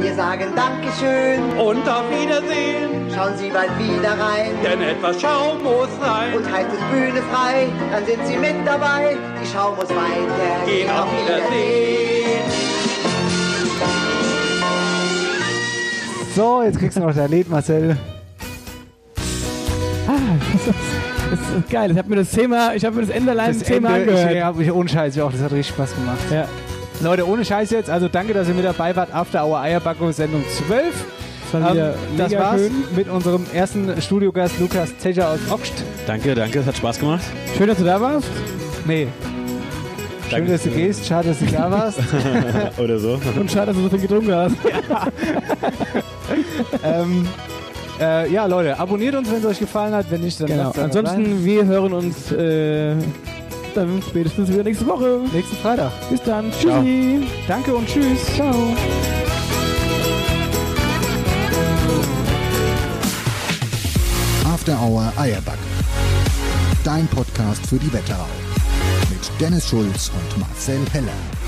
Wir sagen Dankeschön. Und auf Wiedersehen. schauen Sie bald wieder rein. Denn etwas Schaum muss rein. Und heißt es Bühne frei, dann sind Sie mit dabei. Die Schau muss weiter. Gehen auf Wiedersehen. So, jetzt kriegst du noch dein Lied, Marcel. Ah, das ist, das ist geil. Ich habe mir das Thema, ich habe mir das Ende allein Das Thema Ende, angehört. Ich, hab mich ohne Scheiß auch, das hat richtig Spaß gemacht. Ja. Leute, ohne Scheiß jetzt, also danke, dass ihr mit dabei wart. After Hour Eierbackung Sendung 12. Das war wieder das war's schön. mit unserem ersten Studiogast Lukas Zecher aus Oxt. Danke, danke, es hat Spaß gemacht. Schön, dass du da warst. Nee. Schön, Danke. dass du gehst. Schade, dass du da warst. Oder so. Und schade, dass du so viel getrunken hast. ähm, äh, ja, Leute, abonniert uns, wenn es euch gefallen hat. Wenn nicht, dann Genau. Ansonsten, wir hören uns äh, dann spätestens wieder nächste Woche. nächsten Freitag. Bis dann. Tschüssi. Danke und tschüss. Ciao. After Hour Eierback. Dein Podcast für die Wetterau. Dennis Schulz und Marcel Heller.